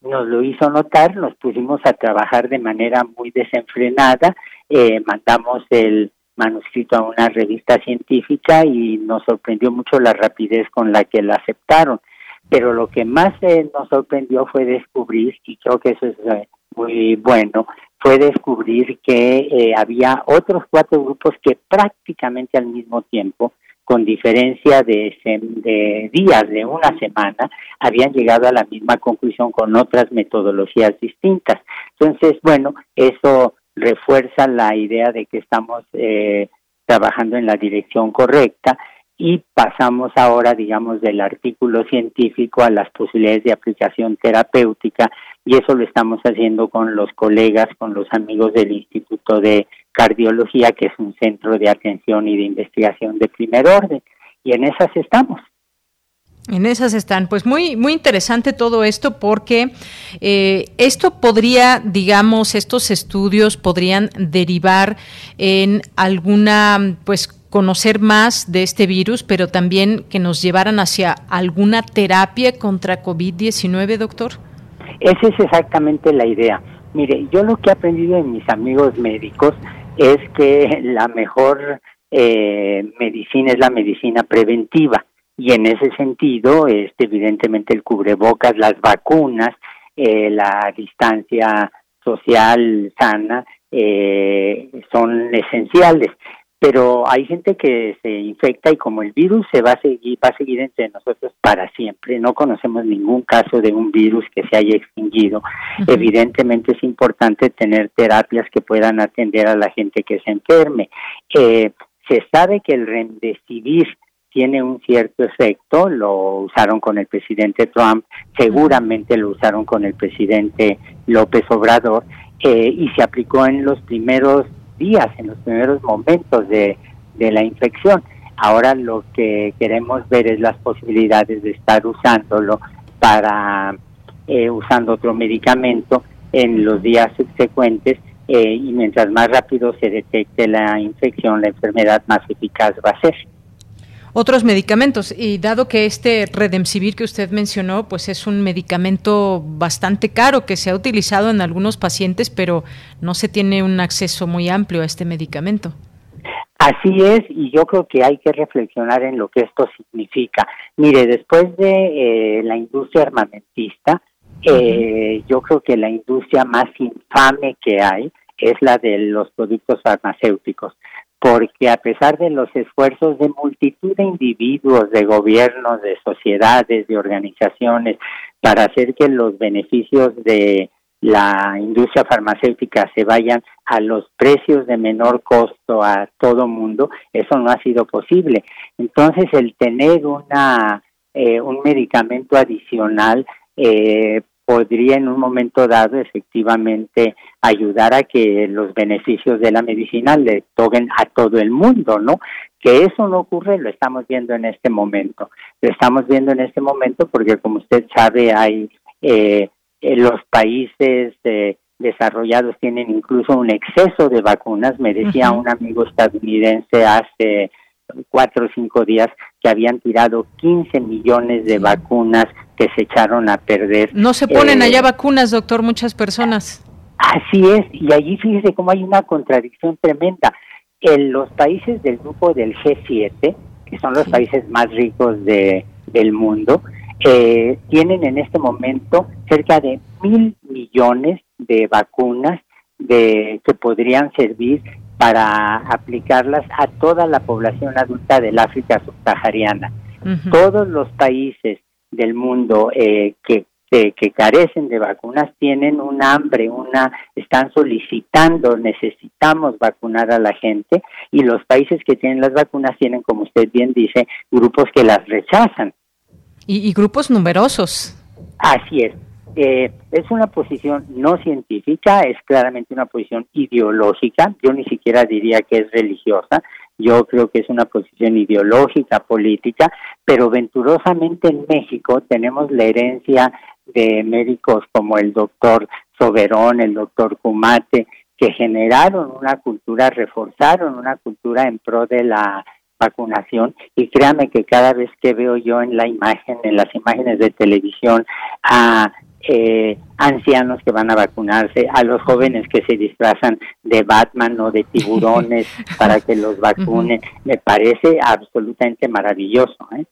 nos lo hizo notar, nos pusimos a trabajar de manera muy desenfrenada, eh, mandamos el, manuscrito a una revista científica y nos sorprendió mucho la rapidez con la que la aceptaron. Pero lo que más eh, nos sorprendió fue descubrir, y creo que eso es eh, muy bueno, fue descubrir que eh, había otros cuatro grupos que prácticamente al mismo tiempo, con diferencia de, de días, de una semana, habían llegado a la misma conclusión con otras metodologías distintas. Entonces, bueno, eso refuerza la idea de que estamos eh, trabajando en la dirección correcta y pasamos ahora, digamos, del artículo científico a las posibilidades de aplicación terapéutica y eso lo estamos haciendo con los colegas, con los amigos del Instituto de Cardiología, que es un centro de atención y de investigación de primer orden. Y en esas estamos. En esas están. Pues muy, muy interesante todo esto porque eh, esto podría, digamos, estos estudios podrían derivar en alguna, pues conocer más de este virus, pero también que nos llevaran hacia alguna terapia contra COVID-19, doctor. Esa es exactamente la idea. Mire, yo lo que he aprendido de mis amigos médicos es que la mejor eh, medicina es la medicina preventiva y en ese sentido, este, evidentemente el cubrebocas, las vacunas, eh, la distancia social sana eh, son esenciales. Pero hay gente que se infecta y como el virus se va a seguir, va a seguir entre nosotros para siempre. No conocemos ningún caso de un virus que se haya extinguido. Evidentemente es importante tener terapias que puedan atender a la gente que se enferme. Eh, se sabe que el remdesivir tiene un cierto efecto, lo usaron con el presidente Trump, seguramente lo usaron con el presidente López Obrador, eh, y se aplicó en los primeros días, en los primeros momentos de, la infección. Ahora lo que queremos ver es las posibilidades de estar usándolo para eh, usando otro medicamento en los días subsecuentes eh, y mientras más rápido se detecte la infección, la enfermedad más eficaz va a ser otros medicamentos. Y dado que este Redemsivir que usted mencionó, pues es un medicamento bastante caro que se ha utilizado en algunos pacientes, pero no se tiene un acceso muy amplio a este medicamento. Así es, y yo creo que hay que reflexionar en lo que esto significa. Mire, después de eh, la industria armamentista, eh, yo creo que la industria más infame que hay es la de los productos farmacéuticos porque a pesar de los esfuerzos de multitud de individuos, de gobiernos, de sociedades, de organizaciones, para hacer que los beneficios de la industria farmacéutica se vayan a los precios de menor costo a todo mundo, eso no ha sido posible. Entonces, el tener una eh, un medicamento adicional eh, podría en un momento dado efectivamente ayudar a que los beneficios de la medicina le toquen a todo el mundo, ¿no? Que eso no ocurre, lo estamos viendo en este momento. Lo estamos viendo en este momento porque, como usted sabe, hay eh, los países eh, desarrollados tienen incluso un exceso de vacunas. Me decía un amigo estadounidense hace cuatro o cinco días que habían tirado 15 millones de vacunas que se echaron a perder. No se ponen allá eh, vacunas, doctor, muchas personas. Así es, y allí fíjese cómo hay una contradicción tremenda. En los países del grupo del G7, que son los países más ricos de, del mundo, eh, tienen en este momento cerca de mil millones de vacunas de, que podrían servir para aplicarlas a toda la población adulta del África subsahariana. Todos los países del mundo eh, que, que, carecen de vacunas tienen un hambre, una están solicitando, necesitamos vacunar a la gente y los países que tienen las vacunas tienen, como usted bien dice, grupos que las rechazan. y grupos numerosos. Así es. Eh, es una posición no científica, es claramente una posición ideológica, yo ni siquiera diría que es religiosa, yo creo que es una posición ideológica, política, pero venturosamente en México tenemos la herencia de médicos como el doctor Soberón, el doctor Cumate, que generaron una cultura, reforzaron una cultura en pro de la vacunación. Y créame que cada vez que veo yo en la imagen, en las imágenes de televisión a eh, ancianos que van a vacunarse, a los jóvenes que se disfrazan de Batman o de tiburones <laughs> para que los vacunen. Me parece absolutamente maravilloso. ¿eh?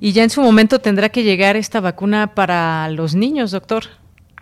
Y ya en su momento tendrá que llegar esta vacuna para los niños, doctor.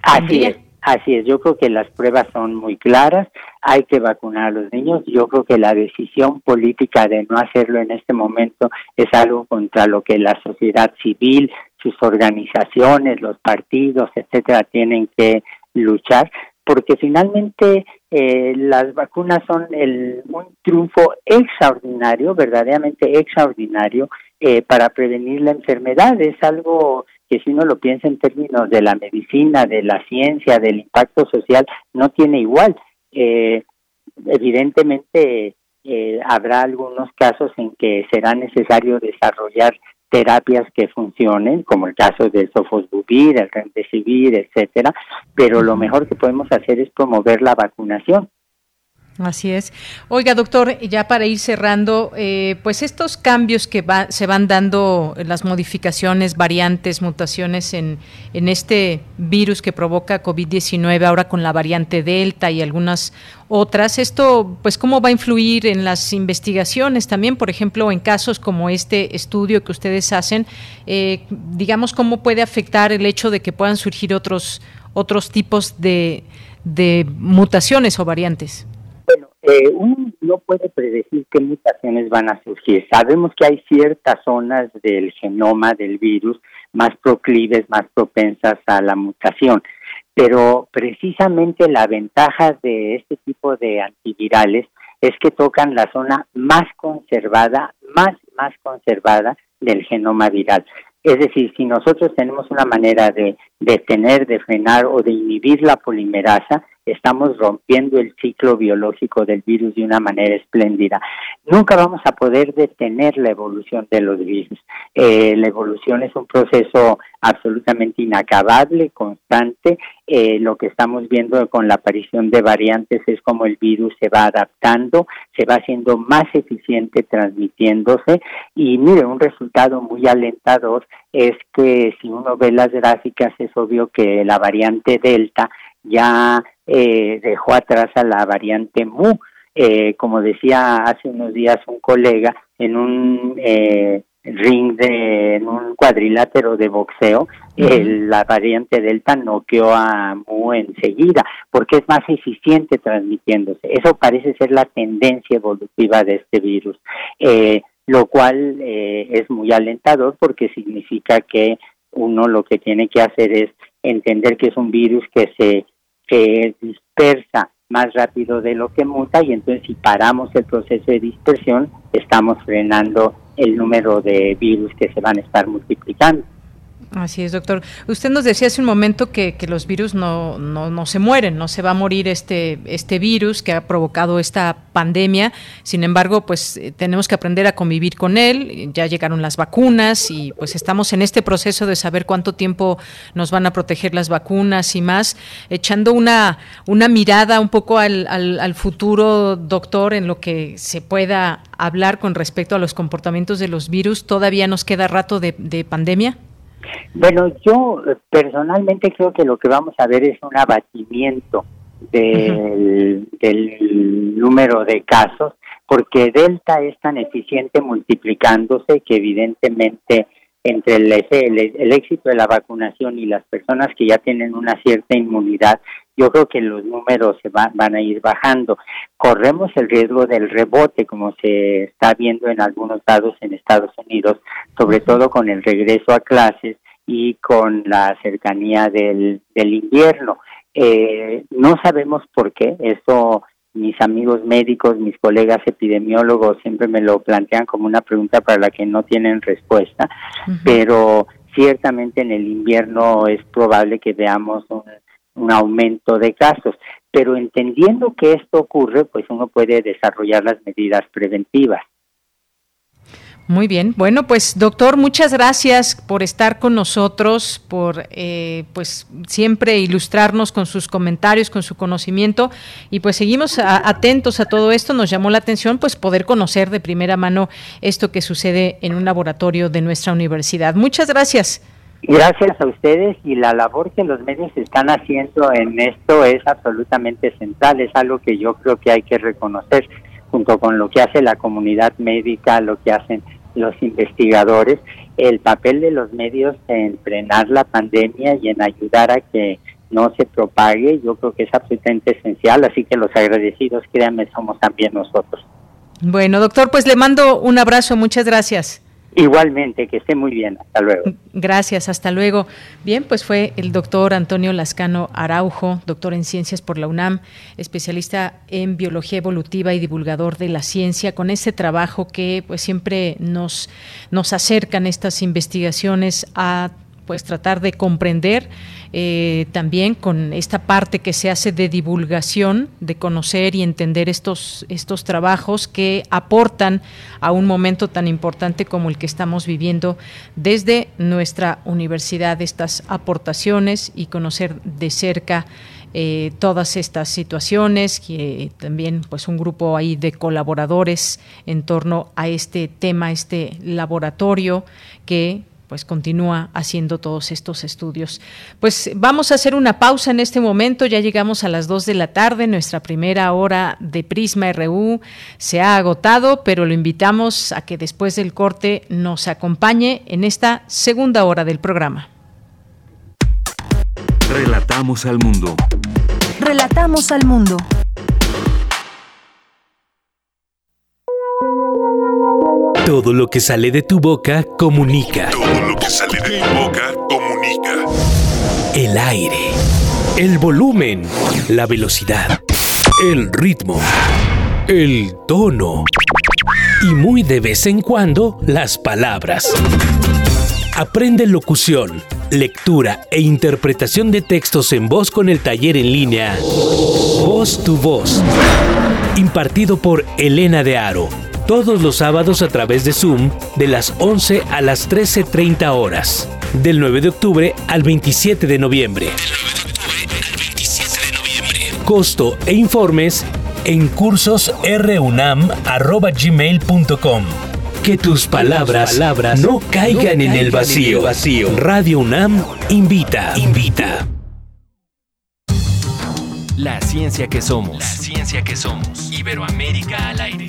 Así es. Así es, yo creo que las pruebas son muy claras, hay que vacunar a los niños, yo creo que la decisión política de no hacerlo en este momento es algo contra lo que la sociedad civil, sus organizaciones, los partidos, etcétera, tienen que luchar, porque finalmente eh, las vacunas son el, un triunfo extraordinario, verdaderamente extraordinario, eh, para prevenir la enfermedad. Es algo que si uno lo piensa en términos de la medicina, de la ciencia, del impacto social, no tiene igual. Eh, evidentemente eh, habrá algunos casos en que será necesario desarrollar terapias que funcionen, como el caso del sofosbuvir, el remdesivir, etcétera, pero lo mejor que podemos hacer es promover la vacunación. Así es. Oiga, doctor, ya para ir cerrando, eh, pues estos cambios que se van dando, las modificaciones, variantes, mutaciones en, este virus que provoca COVID-19, ahora con la variante Delta y algunas otras, esto, pues, ¿cómo va a influir en las investigaciones también? Por ejemplo, en casos como este estudio que ustedes hacen, eh, digamos, ¿cómo puede afectar el hecho de que puedan surgir otros, otros tipos de mutaciones o variantes? Eh, uno no puede predecir qué mutaciones van a surgir. Sabemos que hay ciertas zonas del genoma del virus más proclives, más propensas a la mutación, pero precisamente la ventaja de este tipo de antivirales es que tocan la zona más conservada, más, más conservada del genoma viral. Es decir, si nosotros tenemos una manera de detener, de frenar o de inhibir la polimerasa, estamos rompiendo el ciclo biológico del virus de una manera espléndida. Nunca vamos a poder detener la evolución de los virus. Eh, la evolución es un proceso absolutamente inacabable, constante. Eh, lo que estamos viendo con la aparición de variantes es como el virus se va adaptando, se va haciendo más eficiente transmitiéndose y mire, un resultado muy alentador es que si uno ve las gráficas es obvio que la variante Delta ya eh, dejó atrás a la variante Mu. Eh, como decía hace unos días un colega, en un eh, ring de en un cuadrilátero de boxeo, la variante Delta noqueó a Mu enseguida, porque es más eficiente transmitiéndose. Eso parece ser la tendencia evolutiva de este virus, lo cual es muy alentador porque significa que uno lo que tiene que hacer es entender que es un virus que se que dispersa más rápido de lo que muta y entonces si paramos el proceso de dispersión estamos frenando el número de virus que se van a estar multiplicando. Así es, doctor. Usted nos decía hace un momento que, que los virus no, no, no, se mueren, no se va a morir este, este virus que ha provocado esta pandemia. Sin embargo, pues eh, tenemos que aprender a convivir con él. Ya llegaron las vacunas y pues estamos en este proceso de saber cuánto tiempo nos van a proteger las vacunas y más, echando una, una mirada un poco al, al, futuro, doctor, en lo que se pueda hablar con respecto a los comportamientos de los virus. ¿Todavía nos queda rato de, de pandemia? Bueno, yo eh, personalmente creo que lo que vamos a ver es un abatimiento del, número de casos, porque Delta es tan eficiente multiplicándose que evidentemente entre el, el, éxito de la vacunación y las personas que ya tienen una cierta inmunidad, yo creo que los números se van, van a ir bajando. Corremos el riesgo del rebote, como se está viendo en algunos dados en Estados Unidos, sobre todo con el regreso a clases y con la cercanía del, del invierno. Eh, no sabemos por qué, eso mis amigos médicos, mis colegas epidemiólogos siempre me lo plantean como una pregunta para la que no tienen respuesta, pero ciertamente en el invierno es probable que veamos un, un aumento de casos, pero entendiendo que esto ocurre, pues uno puede desarrollar las medidas preventivas. Muy bien. Bueno, pues doctor, muchas gracias por estar con nosotros, por eh, pues siempre ilustrarnos con sus comentarios, con su conocimiento y pues seguimos atentos a todo esto. Nos llamó la atención pues poder conocer de primera mano esto que sucede en un laboratorio de nuestra universidad. Muchas gracias. Gracias a ustedes y la labor que los medios están haciendo en esto es absolutamente central, es algo que yo creo que hay que reconocer junto con lo que hace la comunidad médica, lo que hacen los investigadores, el papel de los medios en frenar la pandemia y en ayudar a que no se propague, yo creo que es absolutamente esencial, así que los agradecidos, créanme, somos también nosotros. Bueno, doctor, pues le mando un abrazo, muchas gracias. Igualmente, que esté muy bien. Hasta luego. Gracias, hasta luego. Bien, pues fue el doctor Antonio Lascano Araujo, doctor en ciencias por la UNAM, especialista en biología evolutiva y divulgador de la ciencia, con ese trabajo que pues siempre nos, nos acercan estas investigaciones a pues tratar de comprender eh, también con esta parte que se hace de divulgación, de conocer y entender estos, estos trabajos que aportan a un momento tan importante como el que estamos viviendo desde nuestra universidad, estas aportaciones y conocer de cerca eh, todas estas situaciones, que también pues un grupo ahí de colaboradores en torno a este tema, este laboratorio que pues continúa haciendo todos estos estudios. Pues vamos a hacer una pausa en este momento, ya llegamos a las 2 de la tarde, nuestra primera hora de Prisma RU se ha agotado, pero lo invitamos a que después del corte nos acompañe en esta segunda hora del programa. Relatamos al mundo. Relatamos al mundo. Todo lo que sale de tu boca comunica. Todo lo que sale de tu boca comunica. El aire, el volumen, la velocidad, el ritmo, el tono y muy de vez en cuando las palabras. Aprende locución, lectura e interpretación de textos en voz con el taller en línea Voz tu Voz, impartido por Elena de Aro todos los sábados a través de Zoom de las 11 a las 13.30 horas, del 9 de octubre al 27 de noviembre. Costo e informes en cursosrunam.gmail.com Que tus palabras, no caigan, en, el vacío. Radio UNAM invita. Invita. La ciencia que somos. La ciencia que somos. Iberoamérica al aire.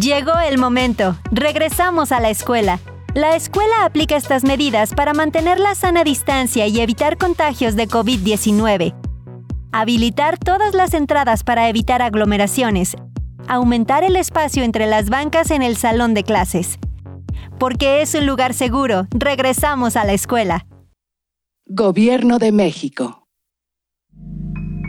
Llegó el momento. Regresamos a la escuela. La escuela aplica estas medidas para mantener la sana distancia y evitar contagios de COVID-19. Habilitar todas las entradas para evitar aglomeraciones. Aumentar el espacio entre las bancas en el salón de clases. Porque es un lugar seguro, regresamos a la escuela. Gobierno de México.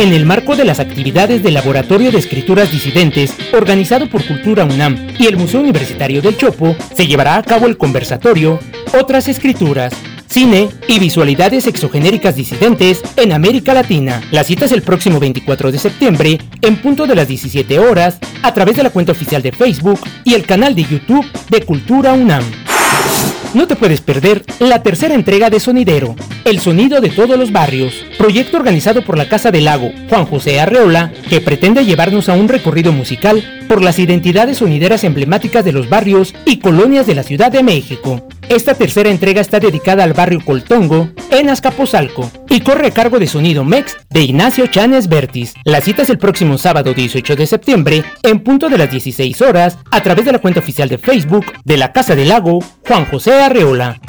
En el marco de las actividades del Laboratorio de Escrituras Disidentes, organizado por Cultura UNAM y el Museo Universitario del Chopo, se llevará a cabo el conversatorio Otras Escrituras, cine y visualidades exogenéricas disidentes en América Latina. La cita es el próximo 24 de septiembre, en punto de las 17 horas, a través de la cuenta oficial de Facebook y el canal de YouTube de Cultura UNAM. No te puedes perder la tercera entrega de Sonidero, El Sonido de Todos los Barrios, proyecto organizado por la Casa del Lago Juan José Arreola, que pretende llevarnos a un recorrido musical por las identidades sonideras emblemáticas de los barrios y colonias de la Ciudad de México. Esta tercera entrega está dedicada al barrio Coltongo, en Azcapotzalco, y corre a cargo de Sonido Mex de Ignacio Chanes Bertis. La cita es el próximo sábado 18 de septiembre, en punto de las 16 horas, a través de la cuenta oficial de Facebook de la Casa del Lago Juan José Arreola.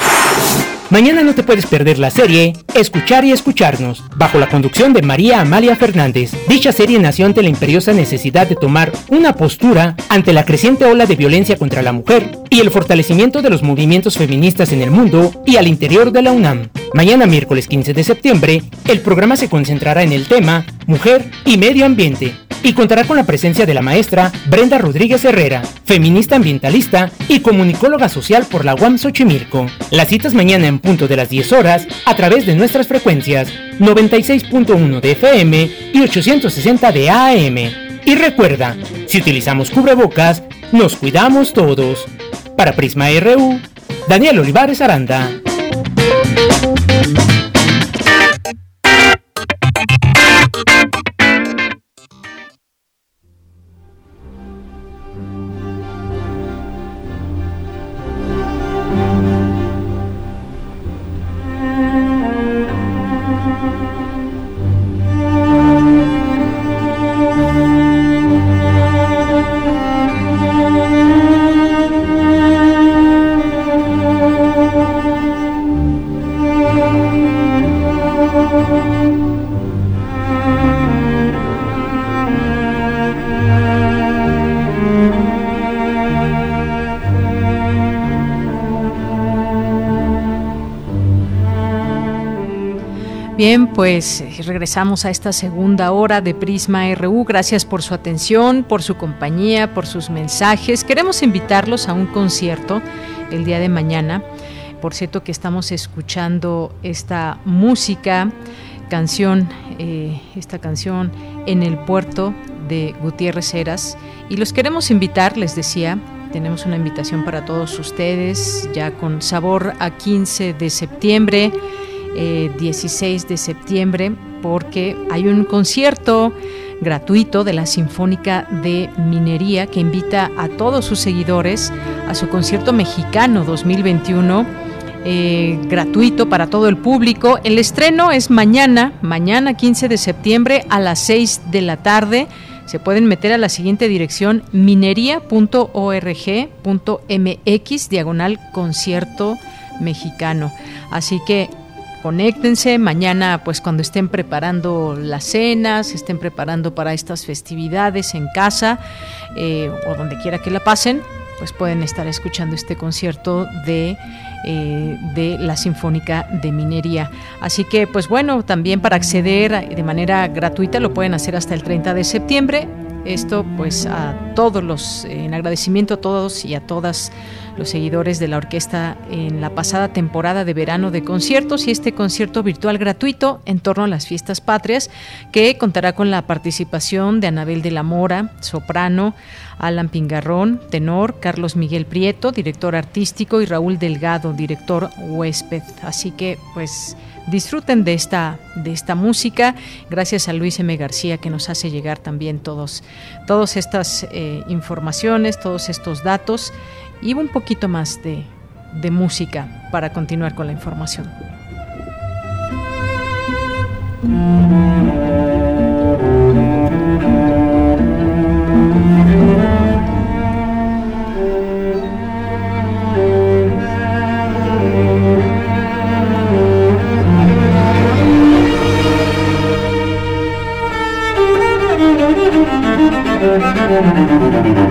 Mañana no te puedes perder la serie Escuchar y Escucharnos, bajo la conducción de María Amalia Fernández. Dicha serie nació ante la imperiosa necesidad de tomar una postura ante la creciente ola de violencia contra la mujer y el fortalecimiento de los movimientos feministas en el mundo y al interior de la UNAM. Mañana miércoles 15 de septiembre, el programa se concentrará en el tema Mujer y Medio Ambiente y contará con la presencia de la maestra Brenda Rodríguez Herrera, feminista ambientalista y comunicóloga social por la UAM Xochimilco. Las citas mañana en punto de las 10 horas a través de nuestras frecuencias 96.1 de FM y 860 de AM. Y recuerda, si utilizamos cubrebocas, nos cuidamos todos. Para Prisma RU, Daniel Olivares Aranda. Pues eh, regresamos a esta segunda hora de Prisma RU. Gracias por su atención, por su compañía, por sus mensajes. Queremos invitarlos a un concierto el día de mañana. Por cierto que estamos escuchando esta música, canción, eh, esta canción en el puerto de Gutiérrez Heras. Y los queremos invitar, les decía, tenemos una invitación para todos ustedes, ya con sabor a 15 de septiembre. 16 eh, de septiembre porque hay un concierto gratuito de la Sinfónica de Minería que invita a todos sus seguidores a su concierto mexicano 2021. Eh, gratuito para todo el público. El estreno es mañana, mañana 15 de septiembre a las 6 de la tarde. Se pueden meter a la siguiente dirección minería.org.mx diagonal concierto mexicano. Así que conéctense mañana pues cuando estén preparando las cenas, estén preparando para estas festividades en casa eh, o donde quiera que la pasen, pues pueden estar escuchando este concierto de, eh, de la Sinfónica de Minería. Así que, pues bueno, también para acceder de manera gratuita lo pueden hacer hasta el 30 de septiembre. Esto pues a todos los, en agradecimiento a todos y a todas los seguidores de la orquesta en la pasada temporada de verano de conciertos y este concierto virtual gratuito en torno a las fiestas patrias que contará con la participación de Anabel de la Mora, soprano, Alan Pingarrón, tenor, Carlos Miguel Prieto, director artístico y Raúl Delgado, director huésped. Así que pues disfruten de esta, de esta música. Gracias a Luis M. García que nos hace llegar también todos, todas estas eh, informaciones, todos estos datos y un poquito más de, de música para continuar con la información. <laughs>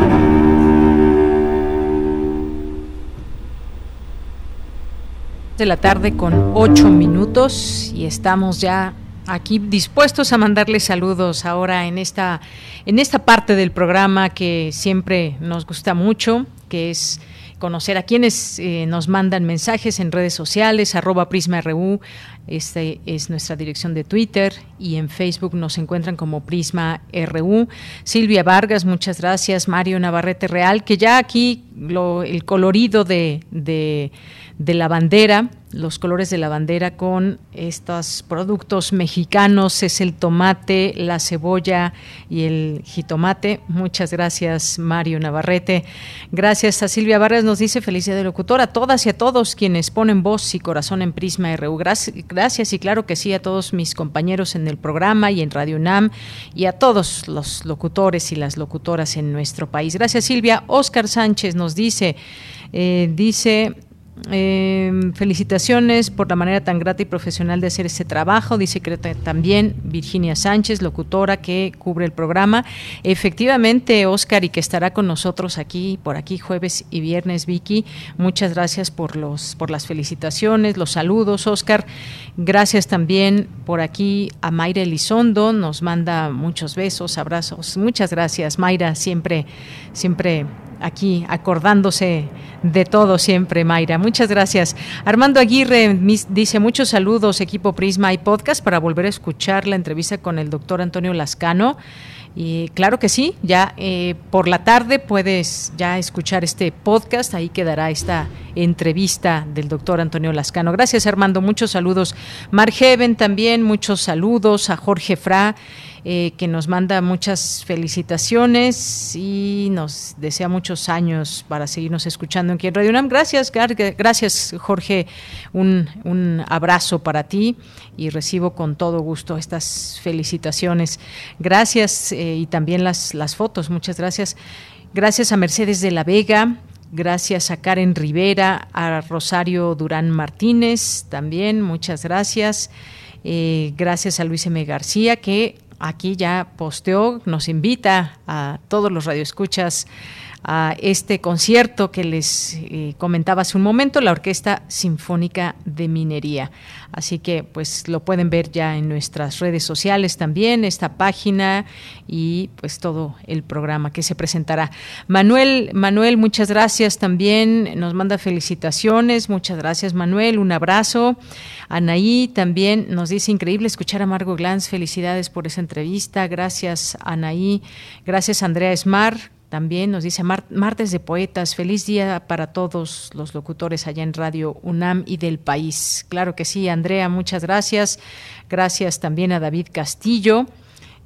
de la tarde con ocho minutos y estamos ya aquí dispuestos a mandarles saludos ahora en esta en esta parte del programa que siempre nos gusta mucho, que es conocer a quienes eh, nos mandan mensajes en redes sociales, arroba PrismaRU, este es nuestra dirección de Twitter y en Facebook nos encuentran como Prisma RU. Silvia Vargas, muchas gracias. Mario Navarrete Real, que ya aquí lo, el colorido de, de de la bandera, los colores de la bandera con estos productos mexicanos, es el tomate, la cebolla y el jitomate. Muchas gracias, Mario Navarrete. Gracias a Silvia Vargas, nos dice felicidad de locutor a todas y a todos quienes ponen voz y corazón en Prisma RU. Gracias, y claro que sí a todos mis compañeros en el programa y en Radio UNAM y a todos los locutores y las locutoras en nuestro país. Gracias, Silvia. Oscar Sánchez nos dice, eh, dice eh, felicitaciones por la manera tan grata y profesional de hacer ese trabajo, dice también Virginia Sánchez, locutora que cubre el programa. Efectivamente, Oscar, y que estará con nosotros aquí, por aquí, jueves y viernes, Vicky. Muchas gracias por, los, por las felicitaciones, los saludos, Oscar. Gracias también por aquí a Mayra Elizondo, nos manda muchos besos, abrazos. Muchas gracias, Mayra, siempre, siempre aquí acordándose de todo siempre, Mayra. Muchas gracias. Armando Aguirre dice muchos saludos, equipo Prisma y podcast para volver a escuchar la entrevista con el doctor Antonio Lascano. Y claro que sí, ya eh, por la tarde puedes ya escuchar este podcast, ahí quedará esta entrevista del doctor Antonio Lascano. Gracias Armando, muchos saludos. Margeven también, muchos saludos a Jorge Fra. Eh, que nos manda muchas felicitaciones y nos desea muchos años para seguirnos escuchando aquí en Radio UNAM. Gracias, gracias Jorge, un, un abrazo para ti y recibo con todo gusto estas felicitaciones. Gracias eh, y también las, las fotos, muchas gracias. Gracias a Mercedes de la Vega, Gracias a Karen Rivera, a Rosario Durán Martínez, también muchas gracias. Eh, gracias a Luis M. García, que aquí ya posteó, nos invita a todos los radioescuchas a este concierto que les eh, comentaba hace un momento, la Orquesta Sinfónica de Minería. Así que pues lo pueden ver ya en nuestras redes sociales también, esta página y pues todo el programa que se presentará. Manuel, Manuel, muchas gracias también, nos manda felicitaciones, muchas gracias Manuel, un abrazo. Anaí también nos dice increíble escuchar a Margo Glantz, felicidades por esa entrevista, gracias Anaí, gracias Andrea Esmar, también nos dice martes de poetas, feliz día para todos los locutores allá en Radio UNAM y del país. Claro que sí, Andrea, muchas gracias. Gracias también a David Castillo.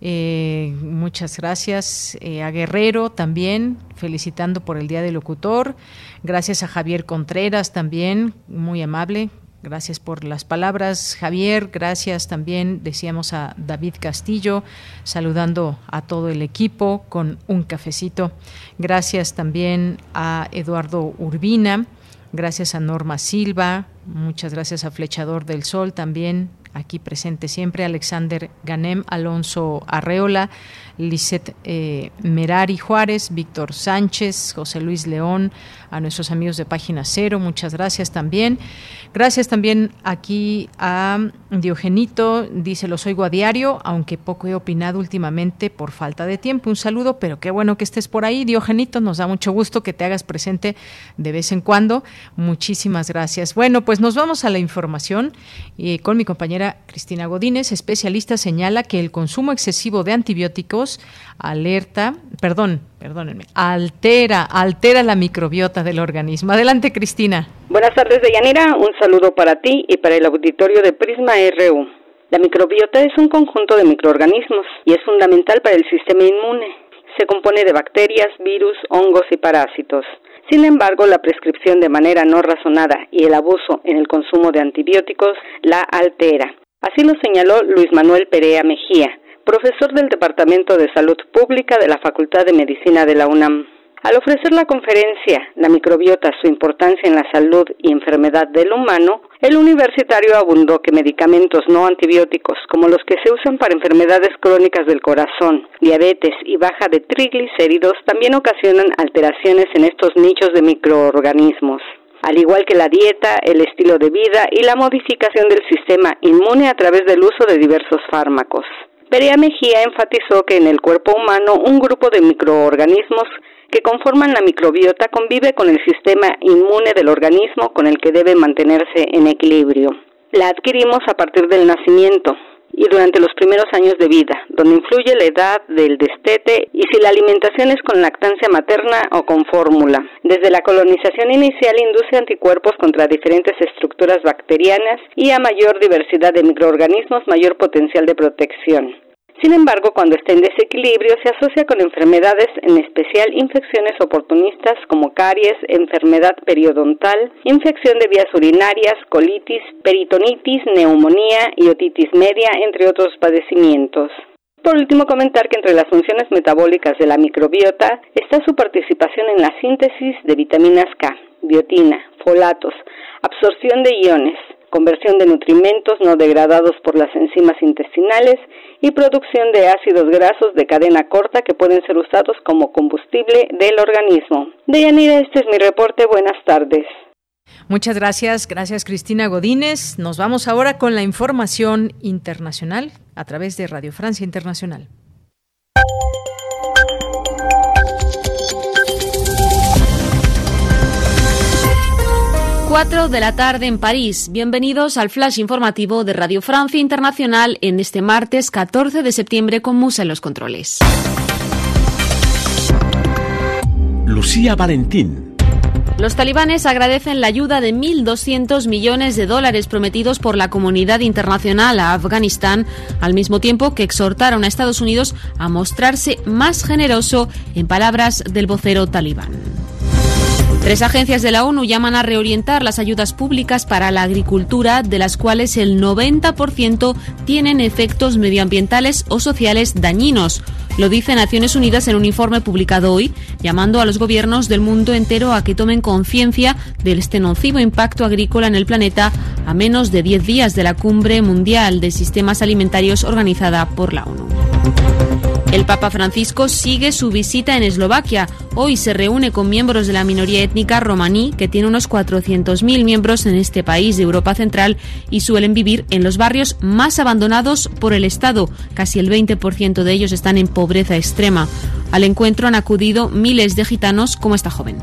Eh, muchas gracias eh, a Guerrero también, felicitando por el Día del Locutor. Gracias a Javier Contreras también, muy amable. Gracias por las palabras, Javier. Gracias también, decíamos a David Castillo, saludando a todo el equipo con un cafecito. Gracias también a Eduardo Urbina. Gracias a Norma Silva. Muchas gracias a Flechador del Sol también, aquí presente siempre. Alexander Ganem, Alonso Arreola. Lisette eh, Merari Juárez, Víctor Sánchez, José Luis León, a nuestros amigos de Página Cero, muchas gracias también. Gracias también aquí a Diogenito, dice, los oigo a diario, aunque poco he opinado últimamente por falta de tiempo. Un saludo, pero qué bueno que estés por ahí, Diogenito, nos da mucho gusto que te hagas presente de vez en cuando. Muchísimas gracias. Bueno, pues nos vamos a la información y con mi compañera Cristina Godínez, especialista, señala que el consumo excesivo de antibióticos alerta, perdón, perdónenme, altera, altera la microbiota del organismo. Adelante, Cristina. Buenas tardes, Deyanira. Un saludo para ti y para el auditorio de Prisma RU. La microbiota es un conjunto de microorganismos y es fundamental para el sistema inmune. Se compone de bacterias, virus, hongos y parásitos. Sin embargo, la prescripción de manera no razonada y el abuso en el consumo de antibióticos la altera. Así lo señaló Luis Manuel Perea Mejía, profesor del Departamento de Salud Pública de la Facultad de Medicina de la UNAM. Al ofrecer la conferencia La microbiota, su importancia en la salud y enfermedad del humano, el universitario abundó que medicamentos no antibióticos, como los que se usan para enfermedades crónicas del corazón, diabetes y baja de triglicéridos, también ocasionan alteraciones en estos nichos de microorganismos. al igual que la dieta, el estilo de vida y la modificación del sistema inmune a través del uso de diversos fármacos. Perea Mejía enfatizó que en el cuerpo humano un grupo de microorganismos que conforman la microbiota convive con el sistema inmune del organismo con el que debe mantenerse en equilibrio. La adquirimos a partir del nacimiento, y durante los primeros años de vida, donde influye la edad del destete y si la alimentación es con lactancia materna o con fórmula. Desde la colonización inicial induce anticuerpos contra diferentes estructuras bacterianas y a mayor diversidad de microorganismos mayor potencial de protección. Sin embargo, cuando está en desequilibrio, se asocia con enfermedades, en especial infecciones oportunistas como caries, enfermedad periodontal, infección de vías urinarias, colitis, peritonitis, neumonía y otitis media, entre otros padecimientos. Por último, comentar que entre las funciones metabólicas de la microbiota está su participación en la síntesis de vitaminas K, biotina, folatos, absorción de iones, conversión de nutrimentos no degradados por las enzimas intestinales y producción de ácidos grasos de cadena corta que pueden ser usados como combustible del organismo. Deyanira, este es mi reporte. Buenas tardes. Muchas gracias, gracias Cristina Godínez. Nos vamos ahora con la información internacional a través de Radio Francia Internacional. 4 de la tarde en París. Bienvenidos al flash informativo de Radio Francia Internacional en este martes 14 de septiembre con Musa en los controles. Lucía Valentín. Los talibanes agradecen la ayuda de 1.200 millones de dólares prometidos por la comunidad internacional a Afganistán, al mismo tiempo que exhortaron a Estados Unidos a mostrarse más generoso, en palabras del vocero talibán. Tres agencias de la ONU llaman a reorientar las ayudas públicas para la agricultura, de las cuales el 90% tienen efectos medioambientales o sociales dañinos. Lo dice Naciones Unidas en un informe publicado hoy, llamando a los gobiernos del mundo entero a que tomen conciencia del este nocivo impacto agrícola en el planeta a menos de 10 días de la cumbre mundial de sistemas alimentarios organizada por la ONU. El Papa Francisco sigue su visita en Eslovaquia. Hoy se reúne con miembros de la minoría étnica romaní, que tiene unos 400.000 miembros en este país de Europa Central y suelen vivir en los barrios más abandonados por el Estado. Casi el 20% de ellos están en pobreza extrema. Al encuentro han acudido miles de gitanos como esta joven.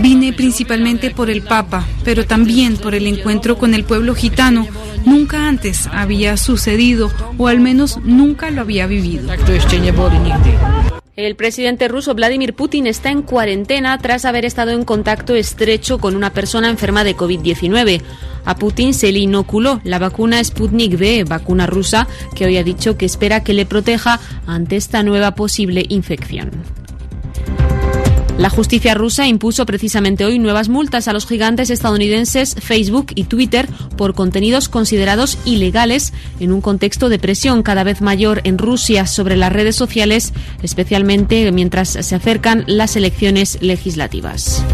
Vine principalmente por el Papa, pero también por el encuentro con el pueblo gitano. Nunca antes había sucedido, o al menos nunca lo había vivido. El presidente ruso Vladimir Putin está en cuarentena tras haber estado en contacto estrecho con una persona enferma de COVID-19. A Putin se le inoculó la vacuna Sputnik V, vacuna rusa, que hoy ha dicho que espera que le proteja ante esta nueva posible infección. La justicia rusa impuso precisamente hoy nuevas multas a los gigantes estadounidenses Facebook y Twitter por contenidos considerados ilegales en un contexto de presión cada vez mayor en Rusia sobre las redes sociales, especialmente mientras se acercan las elecciones legislativas.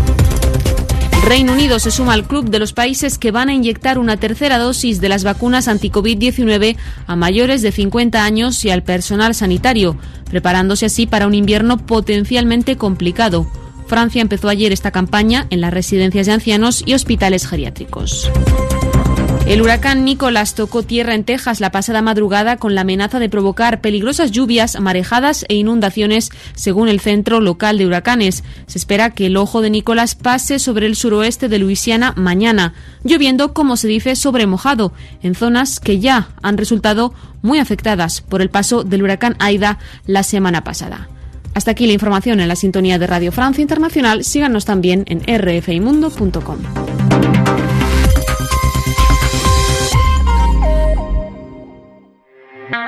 Reino Unido se suma al club de los países que van a inyectar una tercera dosis de las vacunas anti-COVID-19 a mayores de 50 años y al personal sanitario, preparándose así para un invierno potencialmente complicado. Francia empezó ayer esta campaña en las residencias de ancianos y hospitales geriátricos. El huracán Nicolás tocó tierra en Texas la pasada madrugada con la amenaza de provocar peligrosas lluvias, marejadas e inundaciones, según el Centro Local de Huracanes. Se espera que el ojo de Nicolás pase sobre el suroeste de Luisiana mañana, lloviendo, como se dice, sobre mojado, en zonas que ya han resultado muy afectadas por el paso del huracán Aida la semana pasada. Hasta aquí la información en la sintonía de Radio Francia Internacional. Síganos también en rfimundo.com.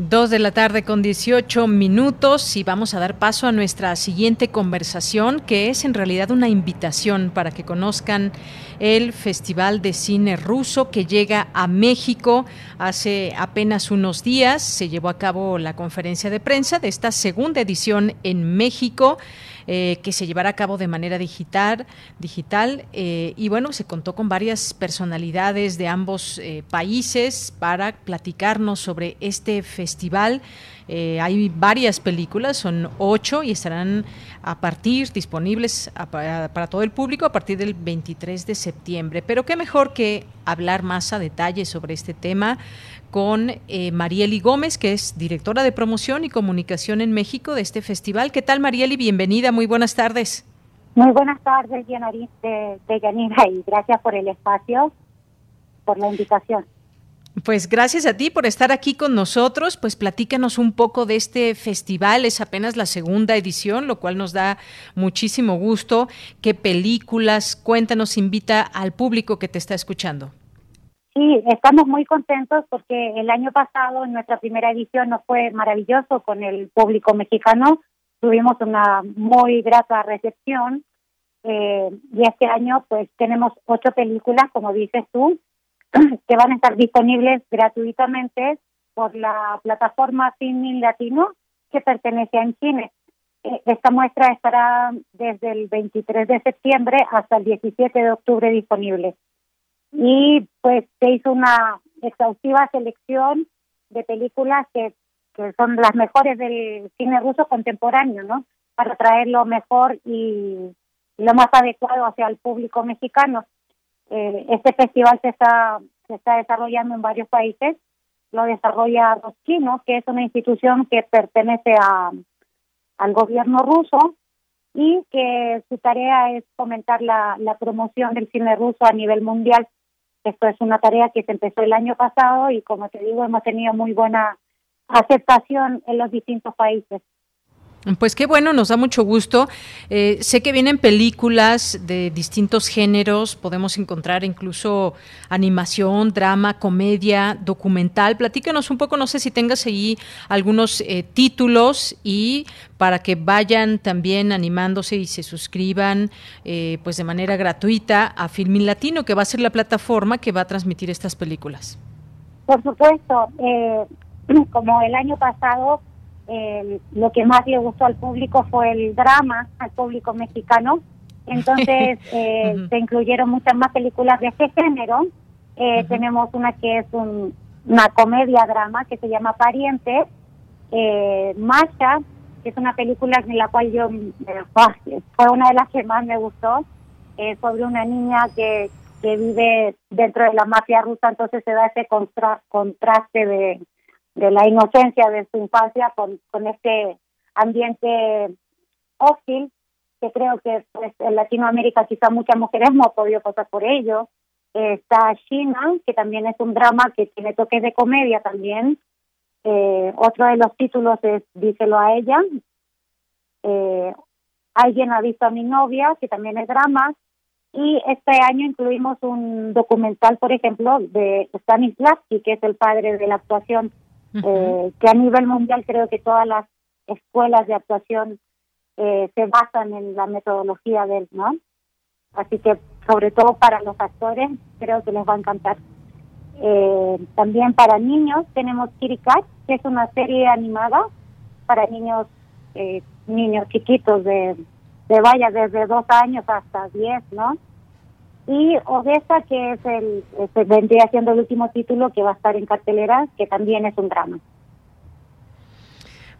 Dos de la tarde con 18 minutos y vamos a dar paso a nuestra siguiente conversación que es en realidad una invitación para que conozcan el Festival de Cine Ruso que llega a México hace apenas unos días. Se llevó a cabo la conferencia de prensa de esta segunda edición en México. Eh, que se llevará a cabo de manera digital, digital eh, y bueno, se contó con varias personalidades de ambos eh, países para platicarnos sobre este festival. hay varias películas, son ocho y estarán a partir, disponibles para todo el público a partir del 23 de septiembre. Pero qué mejor que hablar más a detalle sobre este tema con eh, Marieli Gómez, que es directora de promoción y comunicación en México de este festival. ¿Qué tal, Marieli? Bienvenida, muy buenas tardes. Muy buenas tardes, de, de Yanira, y gracias por el espacio, por la invitación. Pues gracias a ti por estar aquí con nosotros. Pues platícanos un poco de este festival. Es apenas la segunda edición, lo cual nos da muchísimo gusto. ¿Qué películas? Cuéntanos, invita al público que te está escuchando. Sí, estamos muy contentos porque el año pasado en nuestra primera edición nos fue maravilloso con el público mexicano. Tuvimos una muy grata recepción eh, y este año pues tenemos ocho películas, como dices tú, <clears throat> que van a estar disponibles gratuitamente por la plataforma Film Latino que pertenece a Encine. Eh, esta muestra estará desde el 23 de septiembre hasta el 17 de octubre disponible y pues se hizo una exhaustiva selección de películas que, que son las mejores del cine ruso contemporáneo, ¿no? Para traer lo mejor y, lo más adecuado hacia el público mexicano. Eh, este festival se está, se está desarrollando en varios países, lo desarrolla Roskino, que es una institución que pertenece a, al gobierno ruso y que su tarea es fomentar la, la promoción del cine ruso a nivel mundial. Esto es una tarea que se empezó el año pasado y como te digo, hemos tenido muy buena aceptación en los distintos países. Pues qué bueno, nos da mucho gusto. Eh, sé que vienen películas de distintos géneros, podemos encontrar incluso animación, drama, comedia, documental. Platícanos un poco, no sé si tengas ahí algunos eh, títulos y para que vayan también animándose y se suscriban eh, pues de manera gratuita a Filmin Latino, que va a ser la plataforma que va a transmitir estas películas. Por supuesto, <clears throat> como el año pasado lo que más le gustó al público fue el drama, al público mexicano. Entonces <laughs> eh, se incluyeron muchas más películas de ese género. Eh, tenemos una que es una comedia-drama que se llama Pariente. Eh, Masha, que es una película en la cual yo fue una de las que más me gustó, sobre una niña que, que vive dentro de la mafia rusa, entonces se da ese contraste de de la inocencia de su infancia con, con este ambiente hostil que creo que pues, en Latinoamérica quizá muchas mujeres no han podido pasar por ello. está China, que también es un drama que tiene toques de comedia también. Eh, otro de los títulos es Díselo a ella. Eh, Alguien ha visto a mi novia, que también es drama. Y este año incluimos un documental, por ejemplo, de Stanislavski, que es el padre de la actuación eh, que a nivel mundial creo que todas las escuelas de actuación eh, se basan en la metodología de él, ¿no? Así que sobre todo para los actores creo que les va a encantar. Eh, también para niños tenemos Kirikat, que es una serie animada para niños niños chiquitos de, de vaya desde dos años hasta diez, ¿no? Y Odessa, que es el, se vendría siendo el último título que va a estar en cartelera, que también es un drama.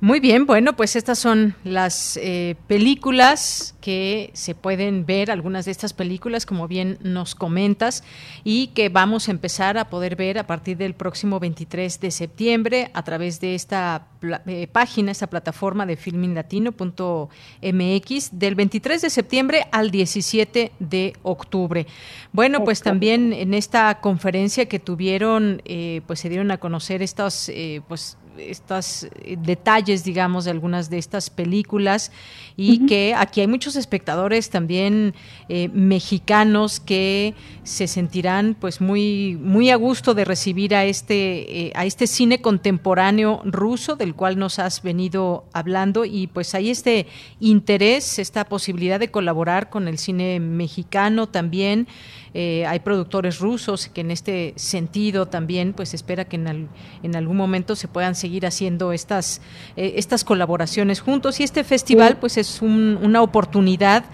Muy bien, bueno, pues estas son las eh, películas que se pueden ver, algunas de estas películas, como bien nos comentas, y que vamos a empezar a poder ver a partir del próximo 23 de septiembre a través de esta eh, página, esta plataforma de filminlatino.mx, del 23 de septiembre al 17 de octubre. Bueno, pues también en esta conferencia que tuvieron, eh, pues se dieron a conocer estas, pues estos eh, detalles, digamos, de algunas de estas películas y que aquí hay muchos espectadores también eh, mexicanos que se sentirán pues muy muy a gusto de recibir a este a este cine contemporáneo ruso del cual nos has venido hablando y pues hay este interés, esta posibilidad de colaborar con el cine mexicano también. Eh, hay productores rusos que en este sentido también pues espera que en, en algún momento se puedan seguir haciendo estas, eh, estas colaboraciones juntos y este festival pues es una oportunidad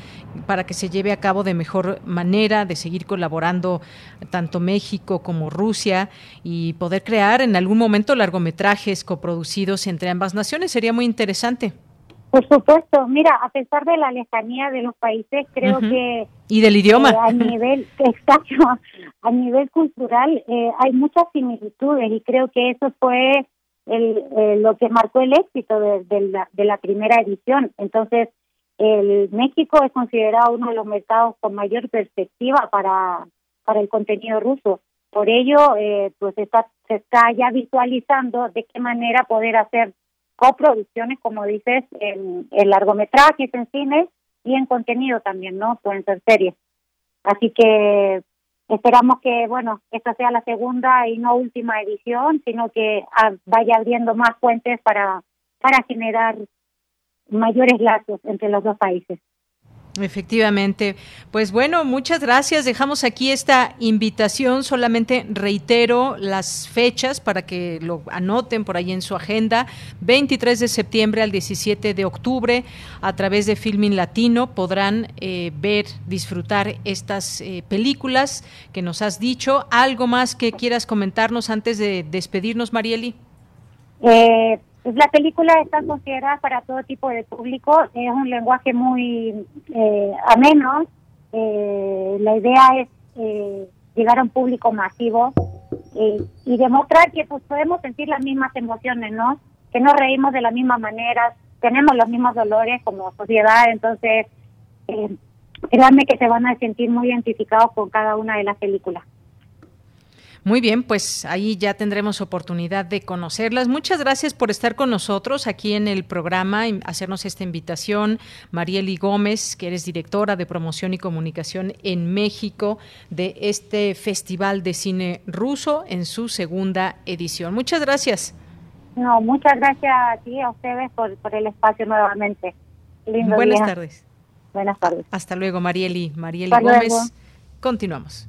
para que se lleve a cabo de mejor manera, de seguir colaborando tanto México como Rusia y poder crear en algún momento largometrajes coproducidos entre ambas naciones. Sería muy interesante. Por supuesto, mira, a pesar de la lejanía de los países, creo que y del idioma a nivel <laughs> exacto, a nivel cultural eh, hay muchas similitudes y creo que eso fue el, eh, lo que marcó el éxito de, la, de la primera edición. Entonces, el México es considerado uno de los mercados con mayor perspectiva para para el contenido ruso. Por ello, eh, pues está, se está ya visualizando de qué manera poder hacer coproducciones, como dices, en, largometrajes, en cine y en contenido también, ¿no? Pueden ser series. Así que esperamos que, bueno, esta sea la segunda y no última edición, sino que vaya abriendo más fuentes para, para generar mayores lazos entre los dos países. Efectivamente. Pues bueno, muchas gracias. Dejamos aquí esta invitación. Solamente reitero las fechas para que lo anoten por ahí en su agenda. 23 de septiembre al 17 de octubre, a través de Filmin Latino, podrán eh, ver, disfrutar estas eh, películas que nos has dicho. ¿Algo más que quieras comentarnos antes de despedirnos, Marieli? Eh pues la película está considerada para todo tipo de público, es un lenguaje muy eh, ameno, eh, la idea es eh, llegar a un público masivo eh, y demostrar que pues podemos sentir las mismas emociones, ¿no? Que nos reímos de la misma manera, tenemos los mismos dolores como sociedad, entonces eh, créanme que se van a sentir muy identificados con cada una de las películas. Muy bien, pues ahí ya tendremos oportunidad de conocerlas. Muchas gracias por estar con nosotros aquí en el programa y hacernos esta invitación. Marieli Gómez, que eres directora de promoción y comunicación en México de este Festival de Cine Ruso en su segunda edición. Muchas gracias. No, muchas gracias a ti, a ustedes por, por el espacio nuevamente. Buenas tardes. Buenas tardes. Hasta luego, Marieli. Marieli Gómez. Continuamos.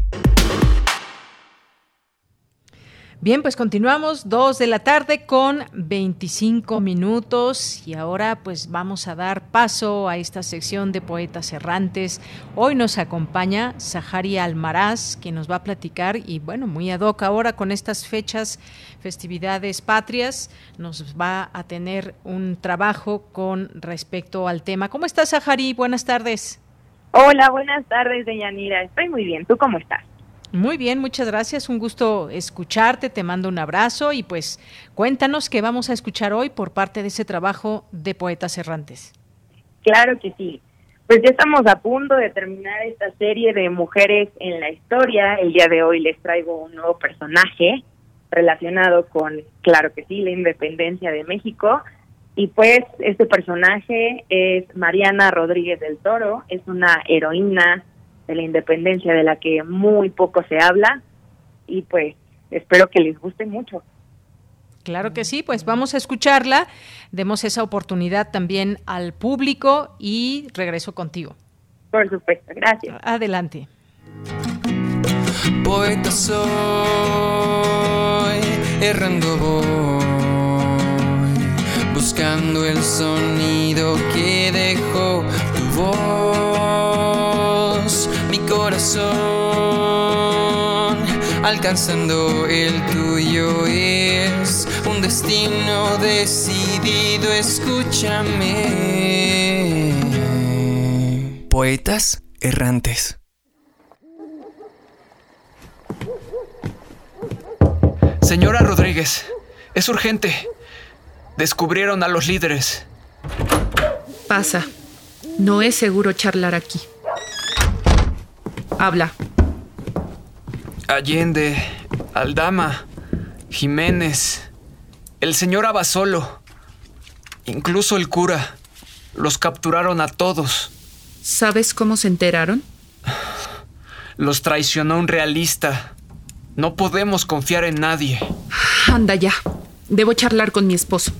Bien, pues continuamos, dos de la tarde con 25 minutos y ahora pues vamos a dar paso a esta sección de poetas errantes. Hoy nos acompaña Sahari Almaraz, que nos va a platicar y bueno, muy ad hoc ahora con estas fechas, festividades patrias, nos va a tener un trabajo con respecto al tema. ¿Cómo estás, Sahari? Buenas tardes. Hola, buenas tardes, Deyanira. Estoy muy bien. ¿Tú cómo estás? Muy bien, muchas gracias. Un gusto escucharte. Te mando un abrazo y pues cuéntanos qué vamos a escuchar hoy por parte de ese trabajo de Poetas Errantes. Claro que sí. Pues ya estamos a punto de terminar esta serie de mujeres en la historia. El día de hoy les traigo un nuevo personaje relacionado con, claro que sí, la independencia de México. Y pues este personaje es Mariana Rodríguez del Toro, es una heroína de la independencia de la que muy poco se habla y pues espero que les guste mucho. Claro que sí, pues vamos a escucharla, demos esa oportunidad también al público y regreso contigo. Por supuesto, gracias. Adelante. Poeta soy, errando voy, buscando el sonido que dejó tu voz corazón, alcanzando el tuyo es un destino decidido, escúchame. Poetas errantes. Señora Rodríguez, es urgente. Descubrieron a los líderes. Pasa. No es seguro charlar aquí. Habla. Allende, Aldama, Jiménez, el señor Abasolo, incluso el cura. Los capturaron a todos. ¿Sabes cómo se enteraron? Los traicionó un realista. No podemos confiar en nadie. Anda ya. Debo charlar con mi esposo.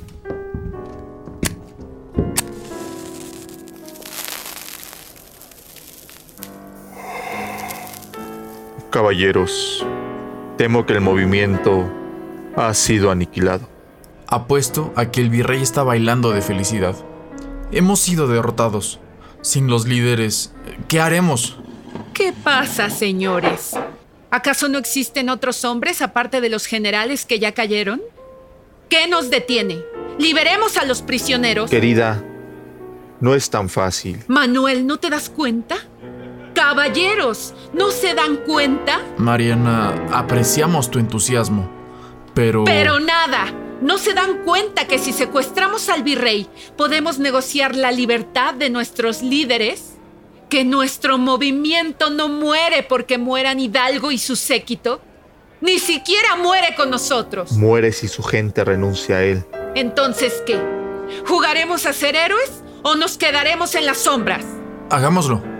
Caballeros, temo que el movimiento ha sido aniquilado. Apuesto a que el virrey está bailando de felicidad. Hemos sido derrotados. Sin los líderes, ¿qué haremos? ¿Qué pasa, señores? ¿Acaso no existen otros hombres aparte de los generales que ya cayeron? ¿Qué nos detiene? Liberemos a los prisioneros. Querida, no es tan fácil. Manuel, ¿no te das cuenta? Caballeros, ¿no se dan cuenta? Mariana, apreciamos tu entusiasmo, pero... Pero nada. ¿No se dan cuenta que si secuestramos al virrey podemos negociar la libertad de nuestros líderes? ¿Que nuestro movimiento no muere porque mueran Hidalgo y su séquito? Ni siquiera muere con nosotros. Muere si su gente renuncia a él. Entonces, ¿qué? ¿Jugaremos a ser héroes o nos quedaremos en las sombras? Hagámoslo.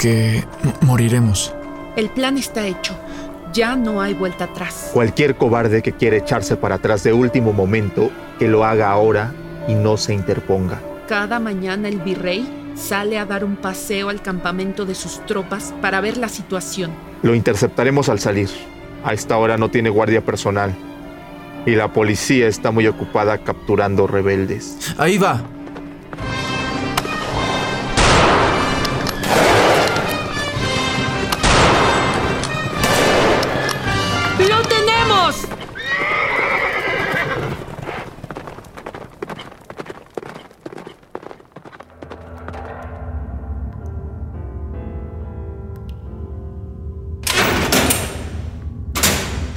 Que moriremos. El plan está hecho. Ya no hay vuelta atrás. Cualquier cobarde que quiera echarse para atrás de último momento, que lo haga ahora y no se interponga. Cada mañana el virrey sale a dar un paseo al campamento de sus tropas para ver la situación. Lo interceptaremos al salir. A esta hora no tiene guardia personal. Y la policía está muy ocupada capturando rebeldes. Ahí va.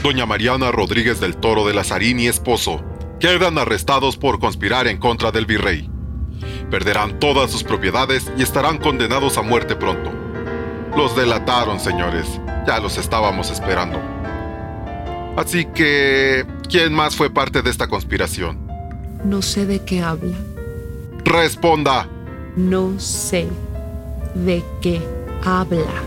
Doña Mariana Rodríguez del Toro de Lazarín y esposo quedan arrestados por conspirar en contra del virrey. Perderán todas sus propiedades y estarán condenados a muerte pronto. Los delataron, señores. Ya los estábamos esperando. Así que, ¿quién más fue parte de esta conspiración? No sé de qué habla. Responda. No sé de qué habla.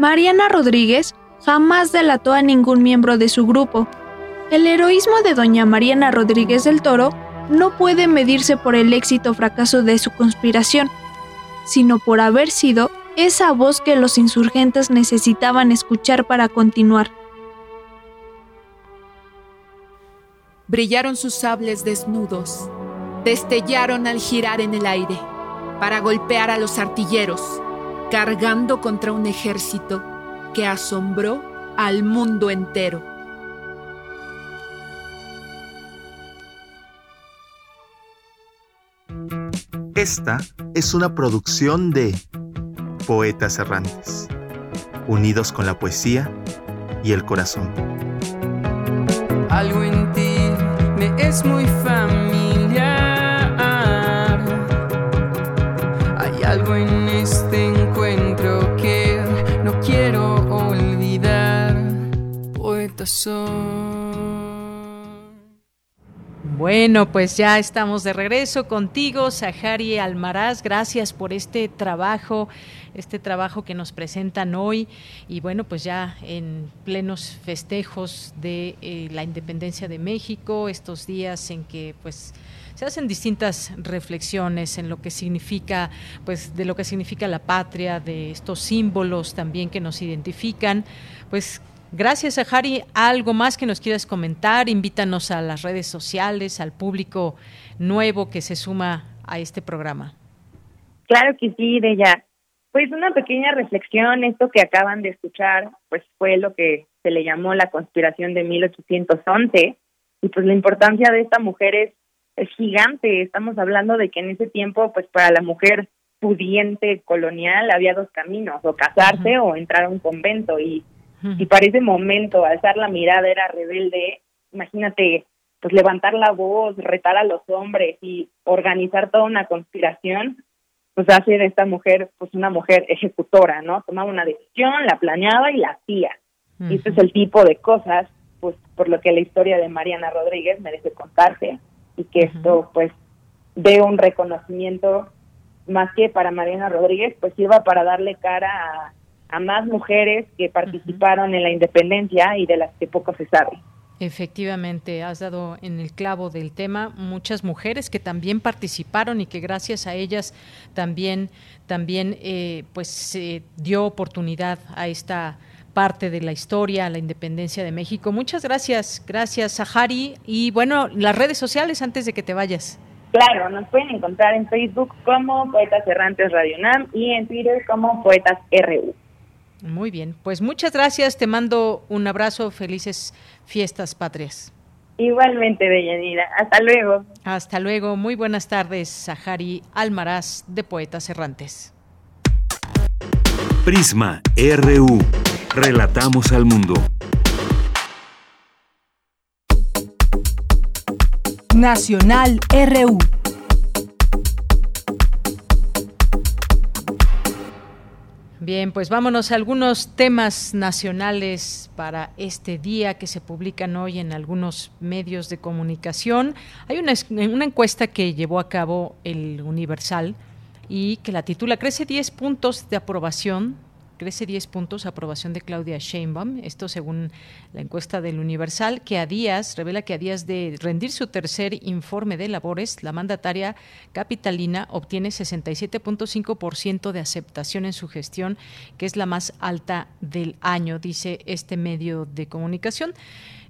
Mariana Rodríguez jamás delató a ningún miembro de su grupo. El heroísmo de doña Mariana Rodríguez del Toro no puede medirse por el éxito o fracaso de su conspiración, sino por haber sido esa voz que los insurgentes necesitaban escuchar para continuar. Brillaron sus sables desnudos, destellaron al girar en el aire, para golpear a los artilleros, cargando contra un ejército que asombró al mundo entero. Esta es una producción de Poetas Errantes, unidos con la poesía y el corazón. Algo en ti me es muy familiar. Bueno, pues ya estamos de regreso contigo, Sahari Almaraz. Gracias por este trabajo, este trabajo que nos presentan hoy. Y bueno, pues ya en plenos festejos de eh, la independencia de México, estos días en que pues se hacen distintas reflexiones en lo que significa, pues de lo que significa la patria, de estos símbolos también que nos identifican, pues Gracias, Sahari. ¿Algo más que nos quieras comentar? Invítanos a las redes sociales, al público nuevo que se suma a este programa. Claro que sí, Bella. Pues una pequeña reflexión, esto que acaban de escuchar, pues fue lo que se le llamó la conspiración de 1811 y pues la importancia de esta mujer es, es gigante. Estamos hablando de que en ese tiempo, pues para la mujer pudiente colonial había dos caminos, o casarse o entrar a un convento y, y para ese momento alzar la mirada era rebelde, imagínate pues levantar la voz, retar a los hombres y organizar toda una conspiración, pues hace de esta mujer pues una mujer ejecutora, ¿no? Tomaba una decisión, la planeaba y la hacía. Y este es el tipo de cosas, pues por lo que la historia de Mariana Rodríguez merece contarse y que esto pues dé un reconocimiento más que para Mariana Rodríguez, pues sirva para darle cara a, a más mujeres que participaron en la independencia y de las que poco se sabe. Efectivamente, has dado en el clavo del tema muchas mujeres que también participaron y que gracias a ellas también, también eh, pues se dio oportunidad a esta parte de la historia, a la independencia de México. Muchas gracias, gracias Sahari. Y bueno, las redes sociales antes de que te vayas. Claro, nos pueden encontrar en Facebook como Poetas Errantes Radio Nam y en Twitter como Poetas RU. Muy bien, pues muchas gracias, te mando un abrazo, felices fiestas patrias. Igualmente, Deyanira, hasta luego. Hasta luego, muy buenas tardes, Sahari Almaraz de Poetas Errantes. Prisma RU, relatamos al mundo. Nacional RU. Bien, pues vámonos a algunos temas nacionales para este día que se publican hoy en algunos medios de comunicación. Hay una, una encuesta que llevó a cabo el Universal y que la titula Crece 10 puntos de aprobación crece 10 puntos aprobación de Claudia Sheinbaum, esto según la encuesta del Universal, que a días, revela que a días de rendir su tercer informe de labores, la mandataria capitalina obtiene 67.5% de aceptación en su gestión, que es la más alta del año, dice este medio de comunicación.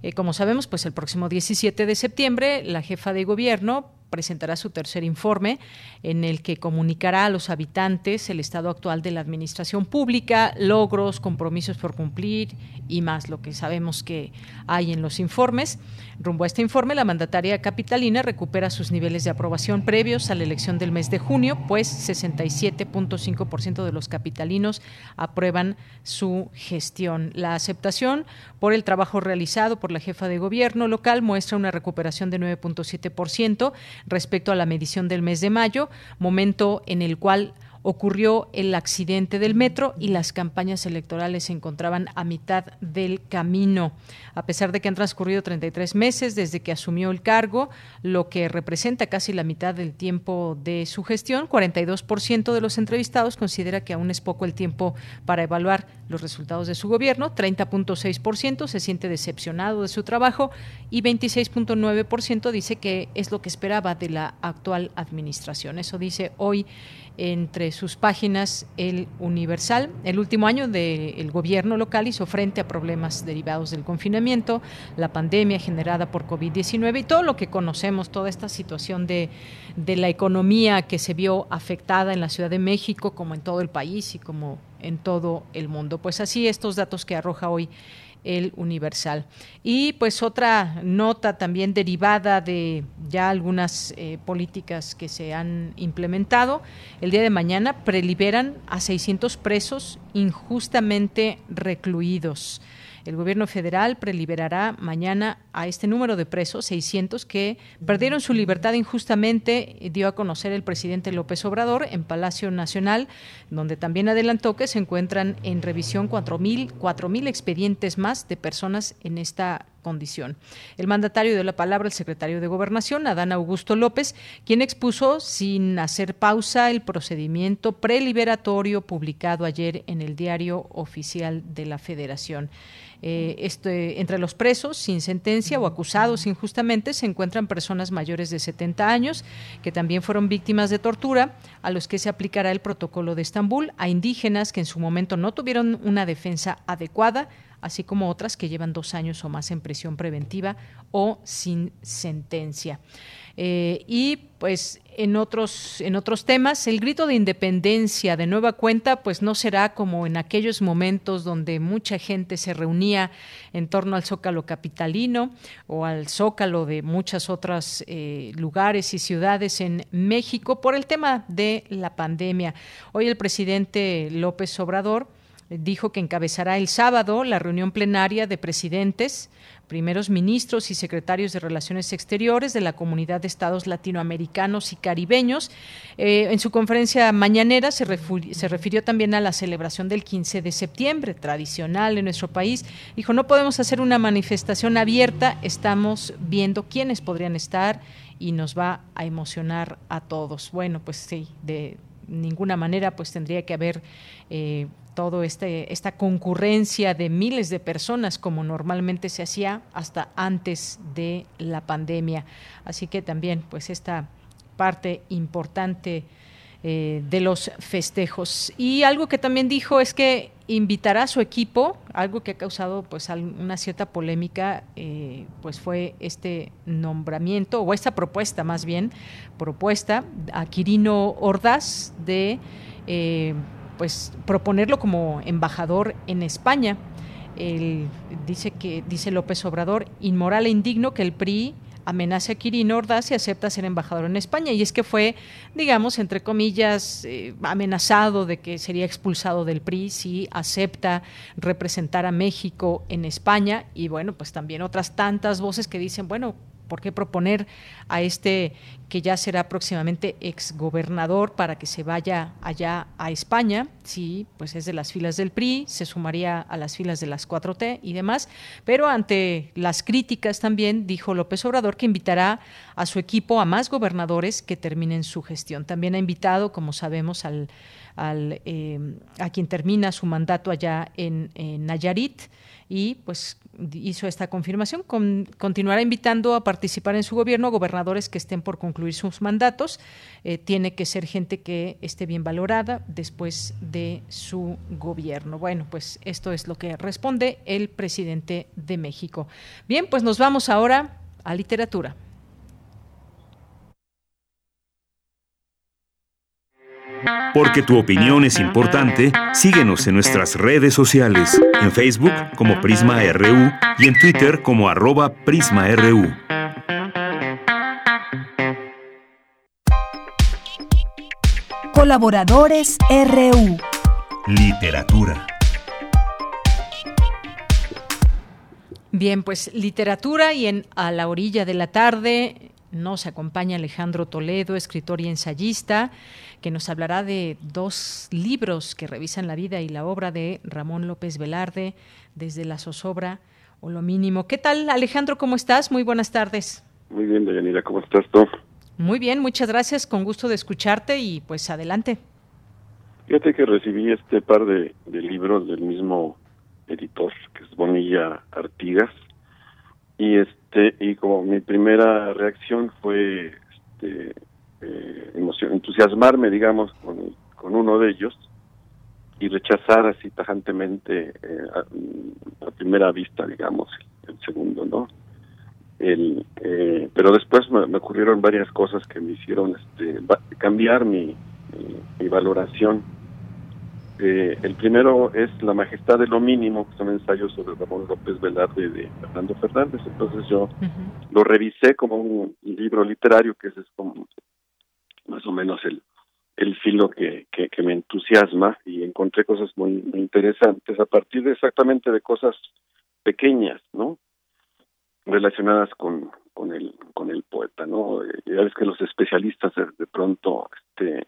Eh, como sabemos, pues el próximo 17 de septiembre, la jefa de gobierno presentará su tercer informe en el que comunicará a los habitantes el estado actual de la administración pública, logros, compromisos por cumplir y más lo que sabemos que hay en los informes. Rumbo a este informe, la mandataria capitalina recupera sus niveles de aprobación previos a la elección del mes de junio, pues 67.5% de los capitalinos aprueban su gestión. La aceptación por el trabajo realizado por la jefa de gobierno local muestra una recuperación de 9.7% respecto a la medición del mes de mayo, momento en el cual ocurrió el accidente del metro y las campañas electorales se encontraban a mitad del camino. A pesar de que han transcurrido 33 meses desde que asumió el cargo, lo que representa casi la mitad del tiempo de su gestión, 42% de los entrevistados considera que aún es poco el tiempo para evaluar los resultados de su gobierno, 30.6% se siente decepcionado de su trabajo y 26.9% dice que es lo que esperaba de la actual administración. Eso dice hoy entre sus páginas el Universal. El último año del gobierno local hizo frente a problemas derivados del confinamiento, la pandemia generada por COVID-19 y todo lo que conocemos, toda esta situación de, de la economía que se vio afectada en la Ciudad de México, como en todo el país y como en todo el mundo. Pues así estos datos que arroja hoy el Universal. Y pues otra nota también derivada de ya algunas eh, políticas que se han implementado. El día de mañana preliberan a 600 presos injustamente recluidos. El gobierno federal preliberará mañana a este número de presos, 600, que perdieron su libertad injustamente, dio a conocer el presidente López Obrador en Palacio Nacional, donde también adelantó que se encuentran en revisión 4.000 mil expedientes más de personas en esta condición. El mandatario dio la palabra al secretario de Gobernación, Adán Augusto López, quien expuso sin hacer pausa el procedimiento preliberatorio publicado ayer en el diario oficial de la Federación. Eh, este, entre los presos sin sentencia o acusados injustamente se encuentran personas mayores de 70 años que también fueron víctimas de tortura, a los que se aplicará el protocolo de Estambul, a indígenas que en su momento no tuvieron una defensa adecuada, así como otras que llevan dos años o más en prisión preventiva o sin sentencia. Eh, y pues en otros, en otros temas, el grito de independencia de nueva cuenta, pues no será como en aquellos momentos donde mucha gente se reunía en torno al Zócalo capitalino o al Zócalo de muchas otras eh, lugares y ciudades en México por el tema de la pandemia. Hoy el presidente López Obrador dijo que encabezará el sábado la reunión plenaria de presidentes, primeros ministros y secretarios de Relaciones Exteriores de la Comunidad de Estados Latinoamericanos y Caribeños. Eh, en su conferencia mañanera se, refirió también a la celebración del 15 de septiembre, tradicional en nuestro país. Dijo, no podemos hacer una manifestación abierta, estamos viendo quiénes podrían estar y nos va a emocionar a todos. Bueno, pues sí, de ninguna manera pues tendría que haber eh, todo este esta concurrencia de miles de personas como normalmente se hacía hasta antes de la pandemia. Así que también pues esta parte importante eh, de los festejos. Y algo que también dijo es que invitará a su equipo algo que ha causado pues una cierta polémica eh, pues fue este nombramiento o esta propuesta más bien propuesta a Quirino Ordaz de eh, pues proponerlo como embajador en España. Él dice que dice López Obrador inmoral e indigno que el PRI amenace a Quirino Ordaz y acepta ser embajador en España. Y es que fue, digamos, entre comillas, eh, amenazado de que sería expulsado del PRI si acepta representar a México en España. Y bueno, pues también otras tantas voces que dicen, bueno, ¿Por qué proponer a este que ya será próximamente exgobernador para que se vaya allá a España? Sí, pues es de las filas del PRI, se sumaría a las filas de las 4T y demás, pero ante las críticas también dijo López Obrador que invitará a su equipo a más gobernadores que terminen su gestión. También ha invitado, como sabemos, al, eh, a quien termina su mandato allá en, en Nayarit y pues hizo esta confirmación. continuará invitando a participar en su gobierno a gobernadores que estén por concluir sus mandatos. Eh, tiene que ser gente que esté bien valorada después de su gobierno. Bueno, pues esto es lo que responde el presidente de México. Bien, pues nos vamos ahora a literatura. Porque tu opinión es importante, síguenos en nuestras redes sociales, en Facebook como Prisma RU y en Twitter como arroba PrismaRU. Colaboradores RU. Literatura. Bien, pues literatura y en A la orilla de la tarde nos acompaña Alejandro Toledo, escritor y ensayista que nos hablará de dos libros que revisan la vida y la obra de Ramón López Velarde, desde la zozobra o lo mínimo. ¿Qué tal, Alejandro? ¿Cómo estás? Muy buenas tardes. Muy bien, Deyanira, ¿cómo estás tú? Muy bien, muchas gracias, con gusto de escucharte y pues adelante. Fíjate que recibí este par de, libros del mismo editor, que es Bonilla Artigas, y este y como mi primera reacción fue este, eh, entusiasmarme, digamos, con, con, uno de ellos y rechazar así tajantemente eh, a, primera vista, digamos, el segundo, ¿no? El, eh, pero después me, ocurrieron varias cosas que me hicieron este, cambiar mi, mi, valoración. Eh, el primero es La Majestad de lo Mínimo, que es un ensayo sobre Ramón López Velarde de Fernando Fernández. Entonces yo lo revisé como un libro literario, que es como más o menos el, el filo que, que, me entusiasma y encontré cosas muy, interesantes a partir de exactamente de cosas pequeñas, ¿no? Relacionadas con, con el con el poeta, ¿no? Ya ves que los especialistas de, pronto este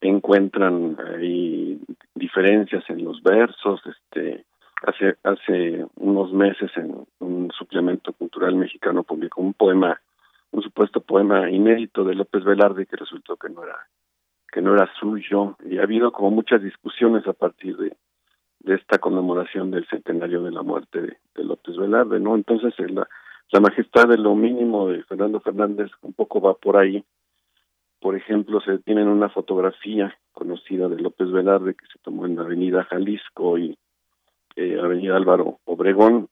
encuentran ahí diferencias en los versos, este hace hace unos meses en un suplemento cultural mexicano publicó un poema un supuesto poema inédito de López Velarde que resultó que no era que no era suyo y ha habido como muchas discusiones a partir de, de esta conmemoración del centenario de la muerte de, López Velarde, ¿no? Entonces la, la majestad de lo mínimo de Fernando Fernández un poco va por ahí. Por ejemplo, se tiene una fotografía conocida de López Velarde que se tomó en la avenida Jalisco y eh, Avenida Álvaro Obregón,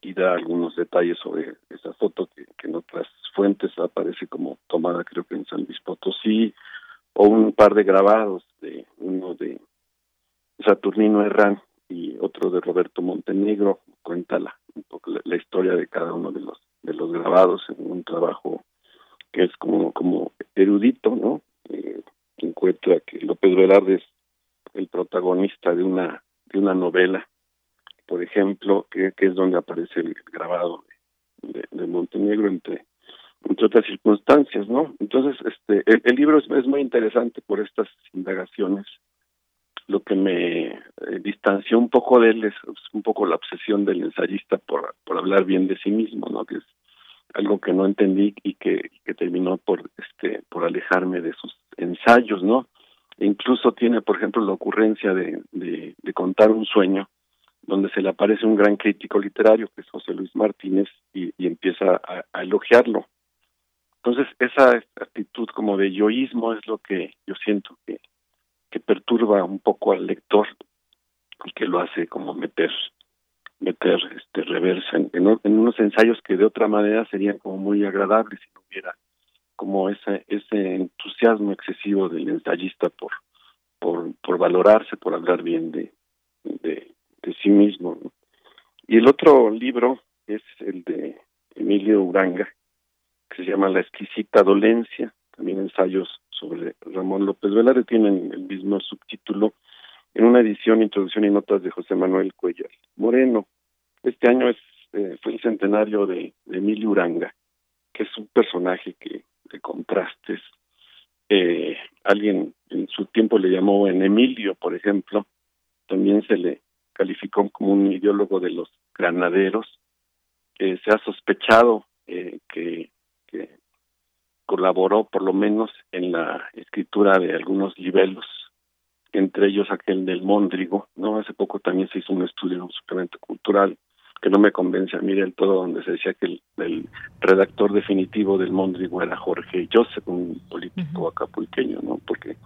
y da algunos detalles sobre esa foto que, en otras fuentes aparece como tomada creo que en San Luis Potosí, o un par de grabados de uno de Saturnino Herrán y otro de Roberto Montenegro, cuenta la, un poco la, historia de cada uno de los de los grabados en un trabajo que es como como erudito, ¿no? Eh, encuentra que López Velarde es el protagonista de una de una novela por ejemplo, que, es donde aparece el grabado de, Montenegro entre entre otras circunstancias, ¿no? Entonces, este, el, libro es, muy interesante por estas indagaciones. Lo que me eh, distanció un poco de él es, un poco la obsesión del ensayista por, por hablar bien de sí mismo, ¿no? Que es algo que no entendí y que, que terminó por este por alejarme de sus ensayos, ¿no? E incluso tiene, por ejemplo, la ocurrencia de, de contar un sueño donde se le aparece un gran crítico literario, que es José Luis Martínez, y, empieza a, elogiarlo. Entonces, esa actitud como de yoísmo es lo que yo siento que, que perturba un poco al lector y que lo hace como meter meter este reversa en, en, unos ensayos que de otra manera serían como muy agradables si no hubiera como ese ese entusiasmo excesivo del ensayista por por por valorarse por hablar bien de de, sí mismo. Y el otro libro es el de Emilio Uranga, que se llama La exquisita dolencia, también ensayos sobre Ramón López Velarde, tienen el mismo subtítulo, en una edición, introducción y notas de José Manuel Cuellar Moreno. Este año es eh, fue el centenario de, Emilio Uranga, que es un personaje que de contrastes. Eh, alguien en su tiempo le llamó en Emilio, por ejemplo, también se le calificó como un ideólogo de los granaderos. se ha sospechado eh, que, colaboró por lo menos en la escritura de algunos libelos, entre ellos aquel del Móndrigo, ¿no? Hace poco también se hizo un estudio en un suplemento cultural que no me convence a mí del todo, donde se decía que el, redactor definitivo del Móndrigo era Jorge Joseph, un político acapulqueño, ¿no? Porque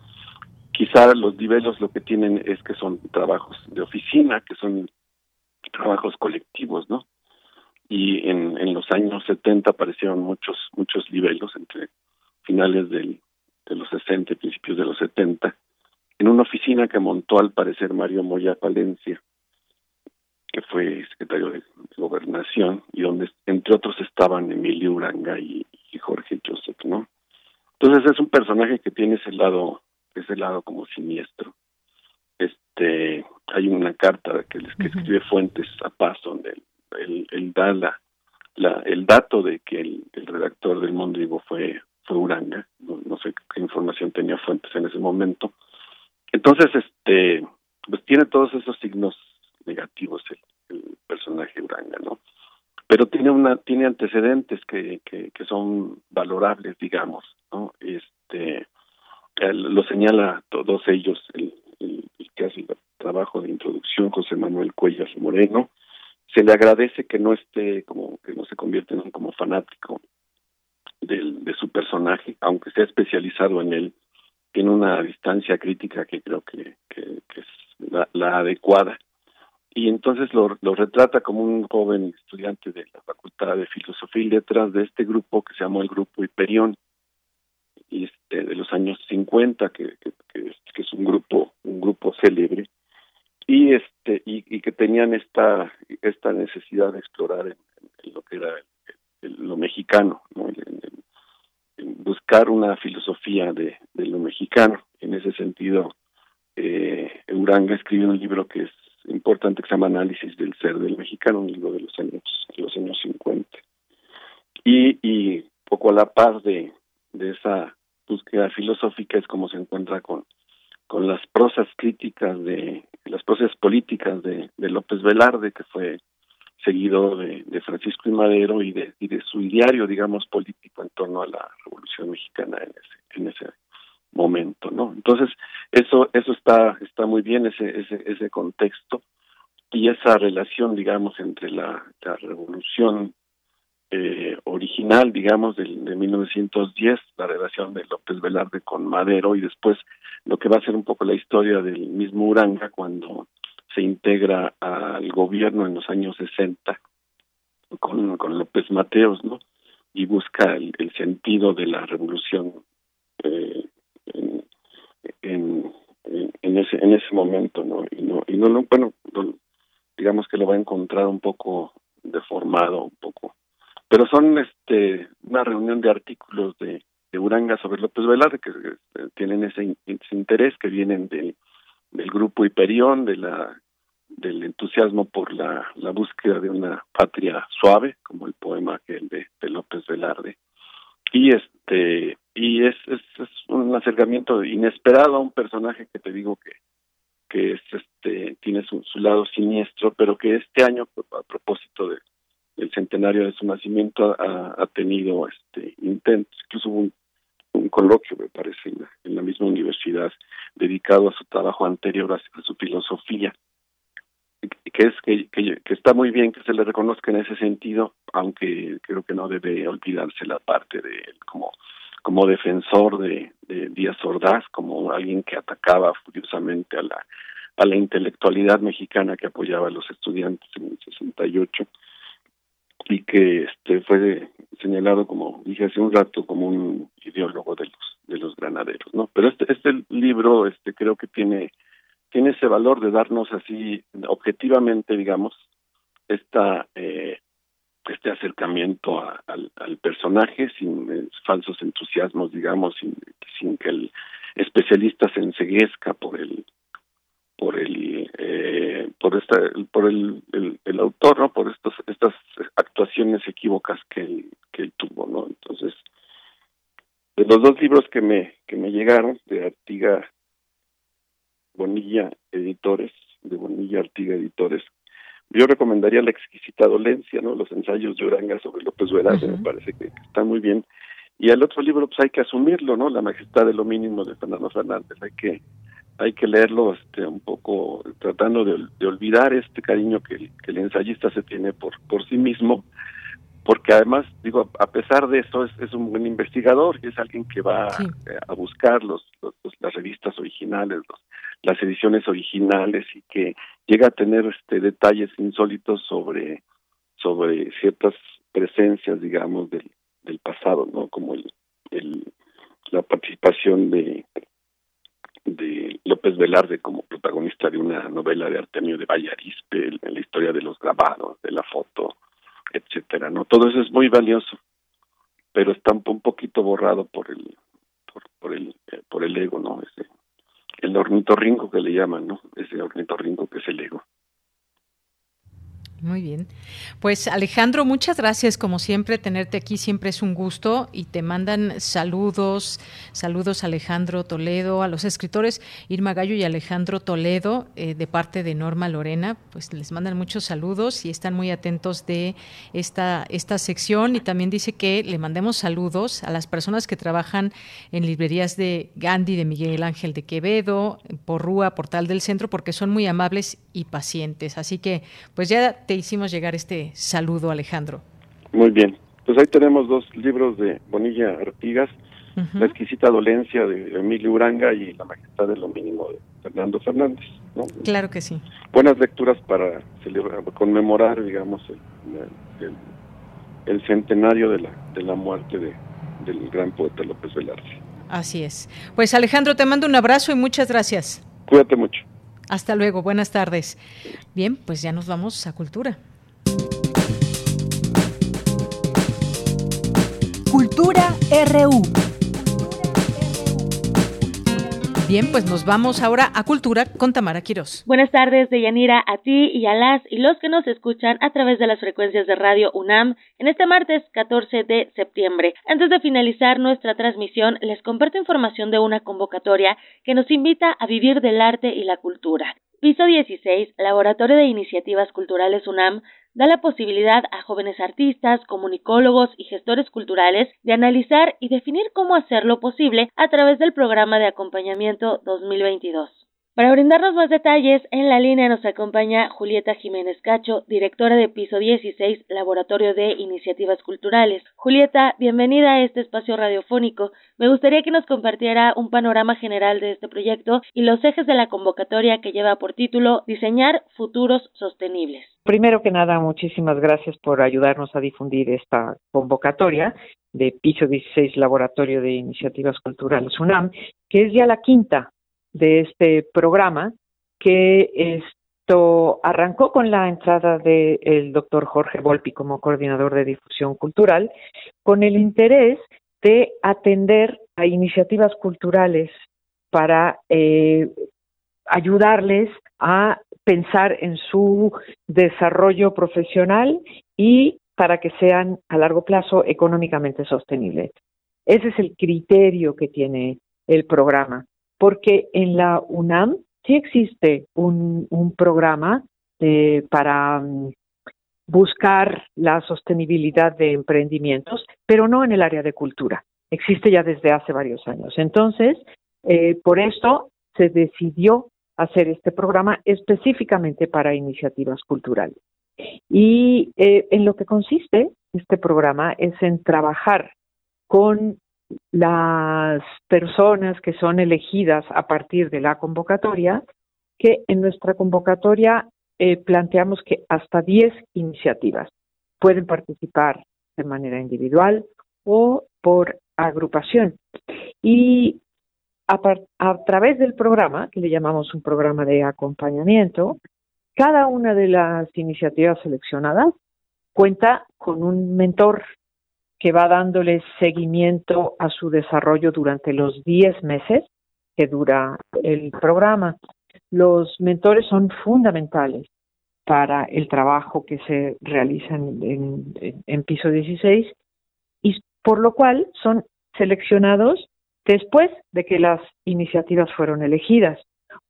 Quizá los niveles lo que tienen es que son trabajos de oficina, que son trabajos colectivos, ¿no? Y en, en los años 70 aparecieron muchos muchos niveles entre finales del, de los 60 y principios de los 70 en una oficina que montó al parecer Mario Moya Palencia, que fue secretario de Gobernación y donde entre otros estaban Emilio Uranga y, y Jorge Joseph, ¿no? Entonces es un personaje que tiene ese lado ese lado como siniestro. Este, hay una carta que, les, que escribe Fuentes a Paz donde él, da la, el dato de que el, redactor del Mondrigo fue, fue Uranga, no, sé qué información tenía Fuentes en ese momento. Entonces, este, pues tiene todos esos signos negativos el, personaje Uranga, ¿no? Pero tiene una, tiene antecedentes que, que, son valorables, digamos, ¿no? Este, lo señala todos ellos el, el, que hace el trabajo de introducción José Manuel Cuellas Moreno se le agradece que no esté como que no se convierte en un como fanático del, de su personaje aunque sea especializado en él tiene una distancia crítica que creo que, que, es la, adecuada. Y entonces lo, retrata como un joven estudiante de la Facultad de Filosofía y Letras de este grupo que se llamó el Grupo Hiperión este, de los años 50 que, que, es un grupo un grupo célebre y este y, que tenían esta esta necesidad de explorar en, lo que era lo mexicano buscar una filosofía de, lo mexicano. En ese sentido eh, Uranga escribió un libro que es importante que se llama Análisis del ser del mexicano un libro de los años de los años 50 y poco a la paz de esa búsqueda filosófica es como se encuentra con, las prosas críticas de las prosas políticas de López Velarde, que fue seguido de, Francisco y Madero y de, su diario, digamos, político en torno a la Revolución Mexicana en ese, en ese momento, ¿no? Entonces, eso, eso está, está muy bien, ese, ese, ese contexto y esa relación, digamos, entre la, la revolución eh, original, digamos, de, de 1910, la relación de López Velarde con Madero y después lo que va a ser un poco la historia del mismo Uranga cuando se integra al gobierno en los años 60 con, con López Mateos, ¿no? Y busca el, sentido de la revolución eh, en, en, ese en ese momento, ¿no? Y no y no, bueno, digamos que lo va a encontrar un poco deformado, un poco. Pero son este una reunión de artículos de, Uranga sobre López Velarde que, tienen ese, ese interés que vienen del del grupo Hiperión, de la del entusiasmo por la, la búsqueda de una patria suave, como el poema que de, López Velarde. Y este y es, es, un acercamiento inesperado a un personaje que te digo que que es este tiene su, lado siniestro, pero que este año a propósito de, del centenario de su nacimiento ha, tenido este intentos, incluso hubo un, un coloquio, me parece, en la, misma universidad, dedicado a su trabajo anterior, a, su filosofía, que es que, que, está muy bien que se le reconozca en ese sentido, aunque creo que no debe olvidarse la parte de él como como defensor de, Díaz Ordaz, como alguien que atacaba furiosamente a la a la intelectualidad mexicana que apoyaba a los estudiantes en el 68 y que este fue señalado como dije hace un rato como un ideólogo de los de los granaderos no pero este este libro este creo que tiene tiene ese valor de darnos así objetivamente digamos esta eh, este acercamiento al, al, personaje sin eh, falsos entusiasmos digamos sin, que el especialista se enseguezca por el por el eh, por esta por el, el, autor no por estos estas actuaciones equívocas que él, que él tuvo no entonces de los dos libros que me que me llegaron de Artiga Bonilla Editores de Bonilla Artiga Editores. Yo recomendaría la exquisita dolencia no los ensayos de Uranga sobre López Velarde me parece que está muy bien. Y el otro libro pues hay que asumirlo no la majestad de lo mínimo de Fernando Fernández. Hay que hay que leerlo este un poco tratando de, olvidar este cariño que, el ensayista se tiene por por sí mismo porque además digo a pesar de eso es, un buen investigador y es alguien que va eh, a, buscar los, las revistas originales las ediciones originales y que llega a tener este detalles insólitos sobre sobre ciertas presencias digamos del, del pasado no como el, el la participación de de López Velarde como protagonista de una novela de Artemio de Vallarispe, en la historia de los grabados, de la foto, etcétera, ¿no? Todo eso es muy valioso, pero está un poquito borrado por el por, por el eh, por el ego, ¿no? Ese, el ornitorrinco que le llaman, ¿no? Ese ornitorrinco que es el ego. Muy bien. Pues Alejandro, muchas gracias como siempre. Tenerte aquí siempre es un gusto y te mandan saludos, saludos Alejandro Toledo, a los escritores Irma Gallo y Alejandro Toledo eh, de parte de Norma Lorena. Pues les mandan muchos saludos y están muy atentos de esta, esta sección y también dice que le mandemos saludos a las personas que trabajan en librerías de Gandhi, de Miguel Ángel de Quevedo, Porrúa, Portal del Centro, porque son muy amables y pacientes. Así que pues ya te hicimos llegar este saludo, Alejandro. Muy bien. Pues ahí tenemos dos libros de Bonilla Artigas, La exquisita dolencia de Emilio Uranga y La majestad de lo mínimo de Fernando Fernández. Claro que sí. Buenas lecturas para celebrar, conmemorar, digamos, el, centenario de la, de la muerte de, del gran poeta López Velarde. Así es. Pues Alejandro, te mando un abrazo y muchas gracias. Cuídate mucho. Hasta luego, buenas tardes. Bien, pues ya nos vamos a cultura. Cultura RU. Bien, pues nos vamos ahora a Cultura con Tamara Quirós. Buenas tardes, Deyanira, a ti y a las y los que nos escuchan a través de las frecuencias de Radio UNAM en este martes 14 de septiembre. Antes de finalizar nuestra transmisión, les comparto información de una convocatoria que nos invita a vivir del arte y la cultura. Piso 16, Laboratorio de Iniciativas Culturales UNAM, da la posibilidad a jóvenes artistas, comunicólogos y gestores culturales de analizar y definir cómo hacerlo posible a través del programa de acompañamiento 2022. Para brindarnos más detalles, en la línea nos acompaña Julieta Jiménez Cacho, directora de Piso 16, Laboratorio de Iniciativas Culturales. Julieta, bienvenida a este espacio radiofónico. Me gustaría que nos compartiera un panorama general de este proyecto y los ejes de la convocatoria que lleva por título Diseñar futuros sostenibles. Primero que nada, muchísimas gracias por ayudarnos a difundir esta convocatoria de Piso 16 Laboratorio de Iniciativas Culturales UNAM, que es ya la quinta de este programa que esto arrancó con la entrada del doctor Jorge Volpi como coordinador de difusión cultural, con el interés de atender a iniciativas culturales para eh, ayudarles a pensar en su desarrollo profesional y para que sean a largo plazo económicamente sostenibles. Ese es el criterio que tiene el programa porque en la UNAM sí existe un, programa eh, para mm, buscar la sostenibilidad de emprendimientos, pero no en el área de cultura. Existe ya desde hace varios años. Entonces, eh, por eso se decidió hacer este programa específicamente para iniciativas culturales. Y eh, en lo que consiste este programa es en trabajar con las personas que son elegidas a partir de la convocatoria, que en nuestra convocatoria eh, planteamos que hasta 10 iniciativas pueden participar de manera individual o por agrupación. Y a, a, través del programa, que le llamamos un programa de acompañamiento, cada una de las iniciativas seleccionadas cuenta con un mentor que va dándole seguimiento a su desarrollo durante los 10 meses que dura el programa. Los mentores son fundamentales para el trabajo que se realiza en, en, piso 16 y por lo cual son seleccionados después de que las iniciativas fueron elegidas,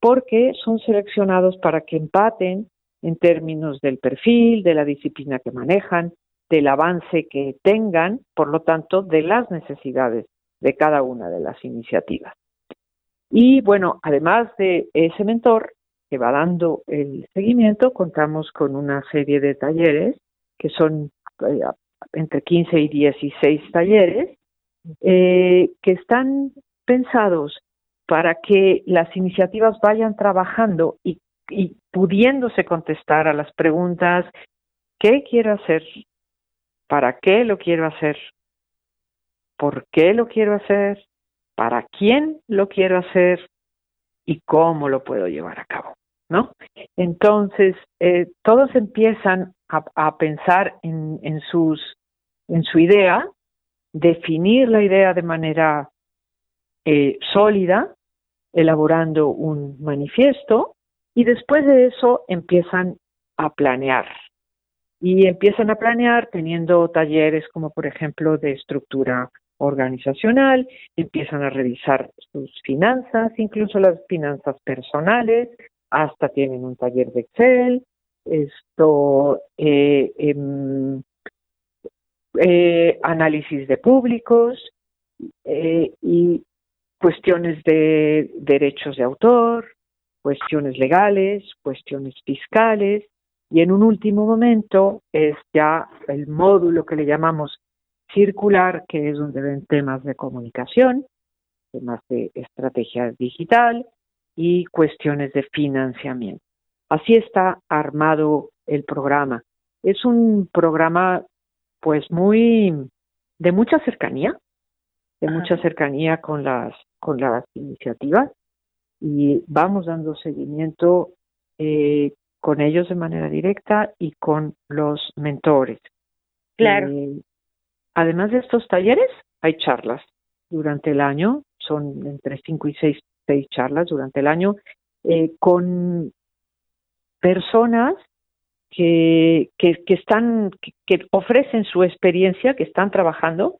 porque son seleccionados para que empaten en términos del perfil, de la disciplina que manejan, del avance que tengan, por lo tanto, de las necesidades de cada una de las iniciativas. Y bueno, además de ese mentor que va dando el seguimiento, contamos con una serie de talleres que son entre 15 y 16 talleres eh, que están pensados para que las iniciativas vayan trabajando y, y pudiéndose contestar a las preguntas ¿qué quiero hacer ¿Para qué lo quiero hacer? ¿Por qué lo quiero hacer? ¿Para quién lo quiero hacer? ¿Y cómo lo puedo llevar a cabo? ¿No? Entonces, eh, todos empiezan a, pensar en, su idea, definir la idea de manera eh, sólida, elaborando un manifiesto, y después de eso empiezan a planear y empiezan a planear teniendo talleres como por ejemplo de estructura organizacional, empiezan a revisar sus finanzas, incluso las finanzas personales, hasta tienen un taller de Excel, esto, eh, em, eh, análisis de públicos eh, y cuestiones de derechos de autor, cuestiones legales, cuestiones fiscales, y en un último momento es ya el módulo que le llamamos circular, que es donde ven temas de comunicación, temas de estrategia digital y cuestiones de financiamiento. Así está armado el programa. Es un programa pues muy de mucha cercanía, de mucha cercanía con las con las iniciativas y vamos dando seguimiento eh, con ellos de manera directa y con los mentores. Claro. Eh, además de estos talleres, hay charlas durante el año, son entre cinco y seis, seis charlas durante el año, eh, con personas que, que, están, que, ofrecen su experiencia, que están trabajando,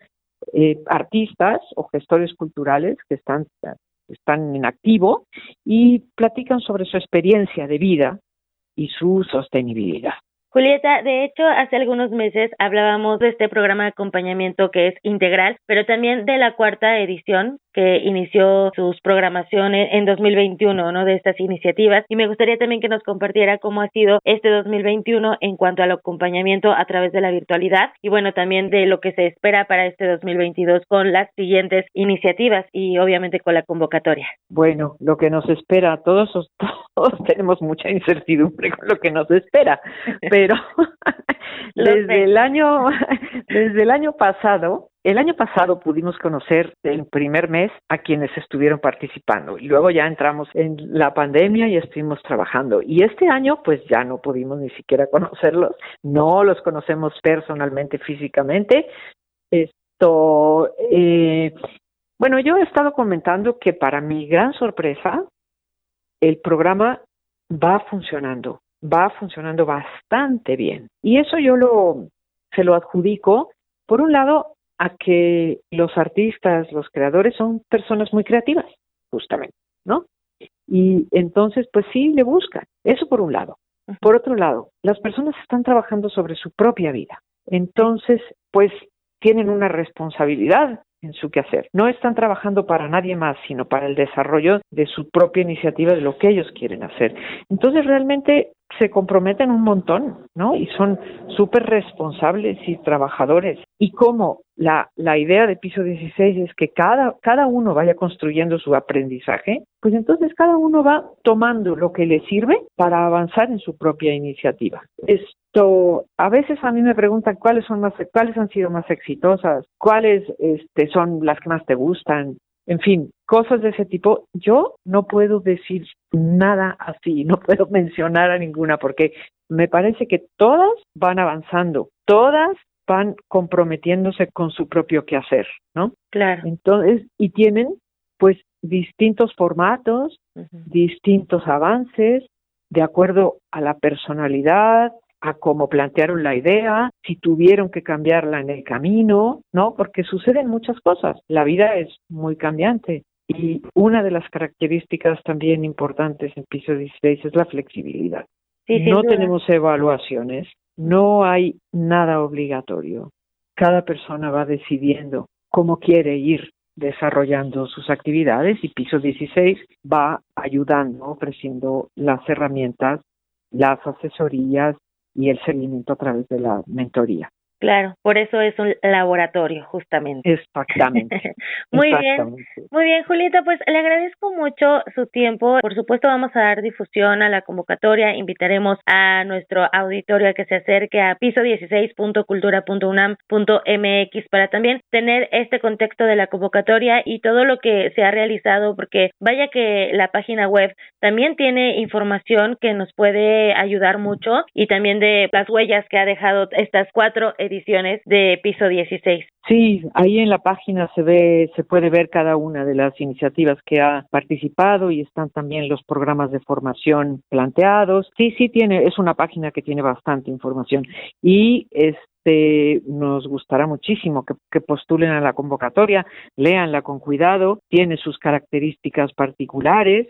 eh, artistas o gestores culturales que están, están en activo y platican sobre su experiencia de vida y su sostenibilidad. Julieta, de hecho, hace algunos meses hablábamos de este programa de acompañamiento que es integral, pero también de la cuarta edición que inició sus programaciones en 2021, ¿no? De estas iniciativas. Y me gustaría también que nos compartiera cómo ha sido este 2021 en cuanto al acompañamiento a través de la virtualidad y bueno, también de lo que se espera para este 2022 con las siguientes iniciativas y obviamente con la convocatoria. Bueno, lo que nos espera, todos, todos tenemos mucha incertidumbre con lo que nos espera, pero <laughs> desde el año desde el año pasado el año pasado pudimos conocer el primer mes a quienes estuvieron participando y luego ya entramos en la pandemia y estuvimos trabajando. Y este año pues ya no pudimos ni siquiera <laughs> conocerlos, no los conocemos personalmente, físicamente. Esto, eh, bueno, yo he estado comentando que para mi gran sorpresa, el programa va funcionando, va funcionando bastante bien. Y eso yo lo, se lo adjudico, por un lado, a que los artistas, los creadores son personas muy creativas, justamente, ¿no? Y entonces, pues sí, le buscan. Eso por un lado. Por otro lado, las personas están trabajando sobre su propia vida. Entonces, pues tienen una responsabilidad en su quehacer. No están trabajando para nadie más, sino para el desarrollo de su propia iniciativa, de lo que ellos quieren hacer. Entonces, realmente se comprometen un montón, ¿no? Y son súper responsables y trabajadores. Y como la, la idea de piso 16 es que cada, cada uno vaya construyendo su aprendizaje, pues entonces cada uno va tomando lo que le sirve para avanzar en su propia iniciativa. Esto, a veces a mí me preguntan cuáles son más, cuáles han sido más exitosas, cuáles este, son las que más te gustan, en fin, cosas de ese tipo. Yo no puedo decir nada así, <laughs> no puedo mencionar a ninguna porque me parece que todas van avanzando, todas van comprometiéndose con su propio quehacer, ¿no? Claro. Entonces, y tienen pues distintos formatos, distintos avances, de acuerdo a la personalidad, a cómo plantearon la idea, si tuvieron que cambiarla en el camino, ¿no? Porque suceden muchas cosas. La vida es muy cambiante. Y una de las características también importantes en piso 16 es la flexibilidad. no tenemos evaluaciones, no hay nada obligatorio. Cada persona va decidiendo cómo quiere ir desarrollando sus actividades y piso 16 va ayudando, ofreciendo las herramientas, las asesorías y el seguimiento a través de la mentoría. Claro, por eso es un laboratorio, justamente. Exactamente. <laughs> muy bien, muy bien, Julieta, pues le agradezco mucho su tiempo. Por supuesto, vamos a dar difusión a la convocatoria. Invitaremos a nuestro auditorio a que se acerque a piso16.cultura.unam.mx para también tener este contexto de la convocatoria y todo lo que se ha realizado, porque vaya que la página web también tiene información que nos puede ayudar mucho y también de las huellas que ha dejado estas cuatro ediciones de piso 16. Sí, ahí en la página se ve, se puede ver cada una de las iniciativas que ha participado y están también los programas de formación planteados. Sí, sí tiene, es una página que tiene bastante información y este nos gustará muchísimo que, que postulen a la convocatoria, leanla con cuidado, tiene sus características particulares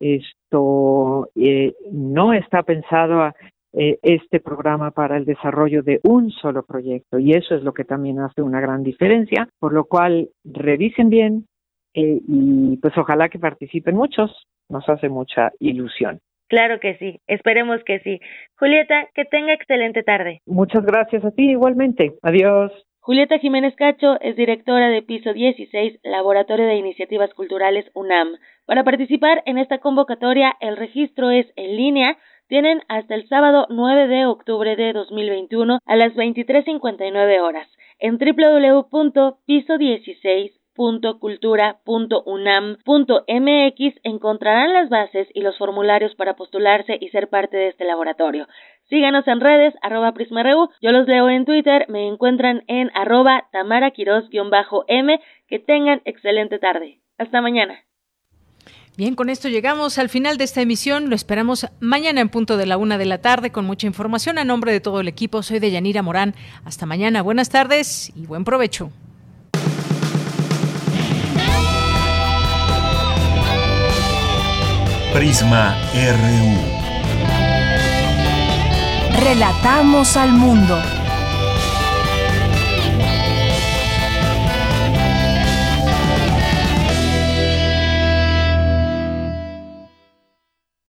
esto eh, no está pensado a, eh, este programa para el desarrollo de un solo proyecto y eso es lo que también hace una gran diferencia, por lo cual revisen bien eh, y pues ojalá que participen muchos, nos hace mucha ilusión. Claro que sí, esperemos que sí. Julieta, que tenga excelente tarde. Muchas gracias a ti igualmente. Adiós. Julieta Jiménez Cacho es directora de Piso 16, Laboratorio de Iniciativas Culturales UNAM. Para participar en esta convocatoria, el registro es en línea tienen hasta el sábado 9 de octubre de 2021 a las 23.59 horas en www.piso16.cultura.unam.mx encontrarán las bases y los formularios para postularse y ser parte de este laboratorio. Síganos en redes, arroba prisma.ru, yo los leo en Twitter, me encuentran en arroba tamaraquiros-m, que tengan excelente tarde. Hasta mañana. Bien, con esto llegamos al final de esta emisión. Lo esperamos mañana en punto de la una de la tarde con mucha información. A nombre de todo el equipo, soy de Yanira Morán. Hasta mañana. Buenas tardes y buen provecho. Prisma RU. Relatamos al mundo.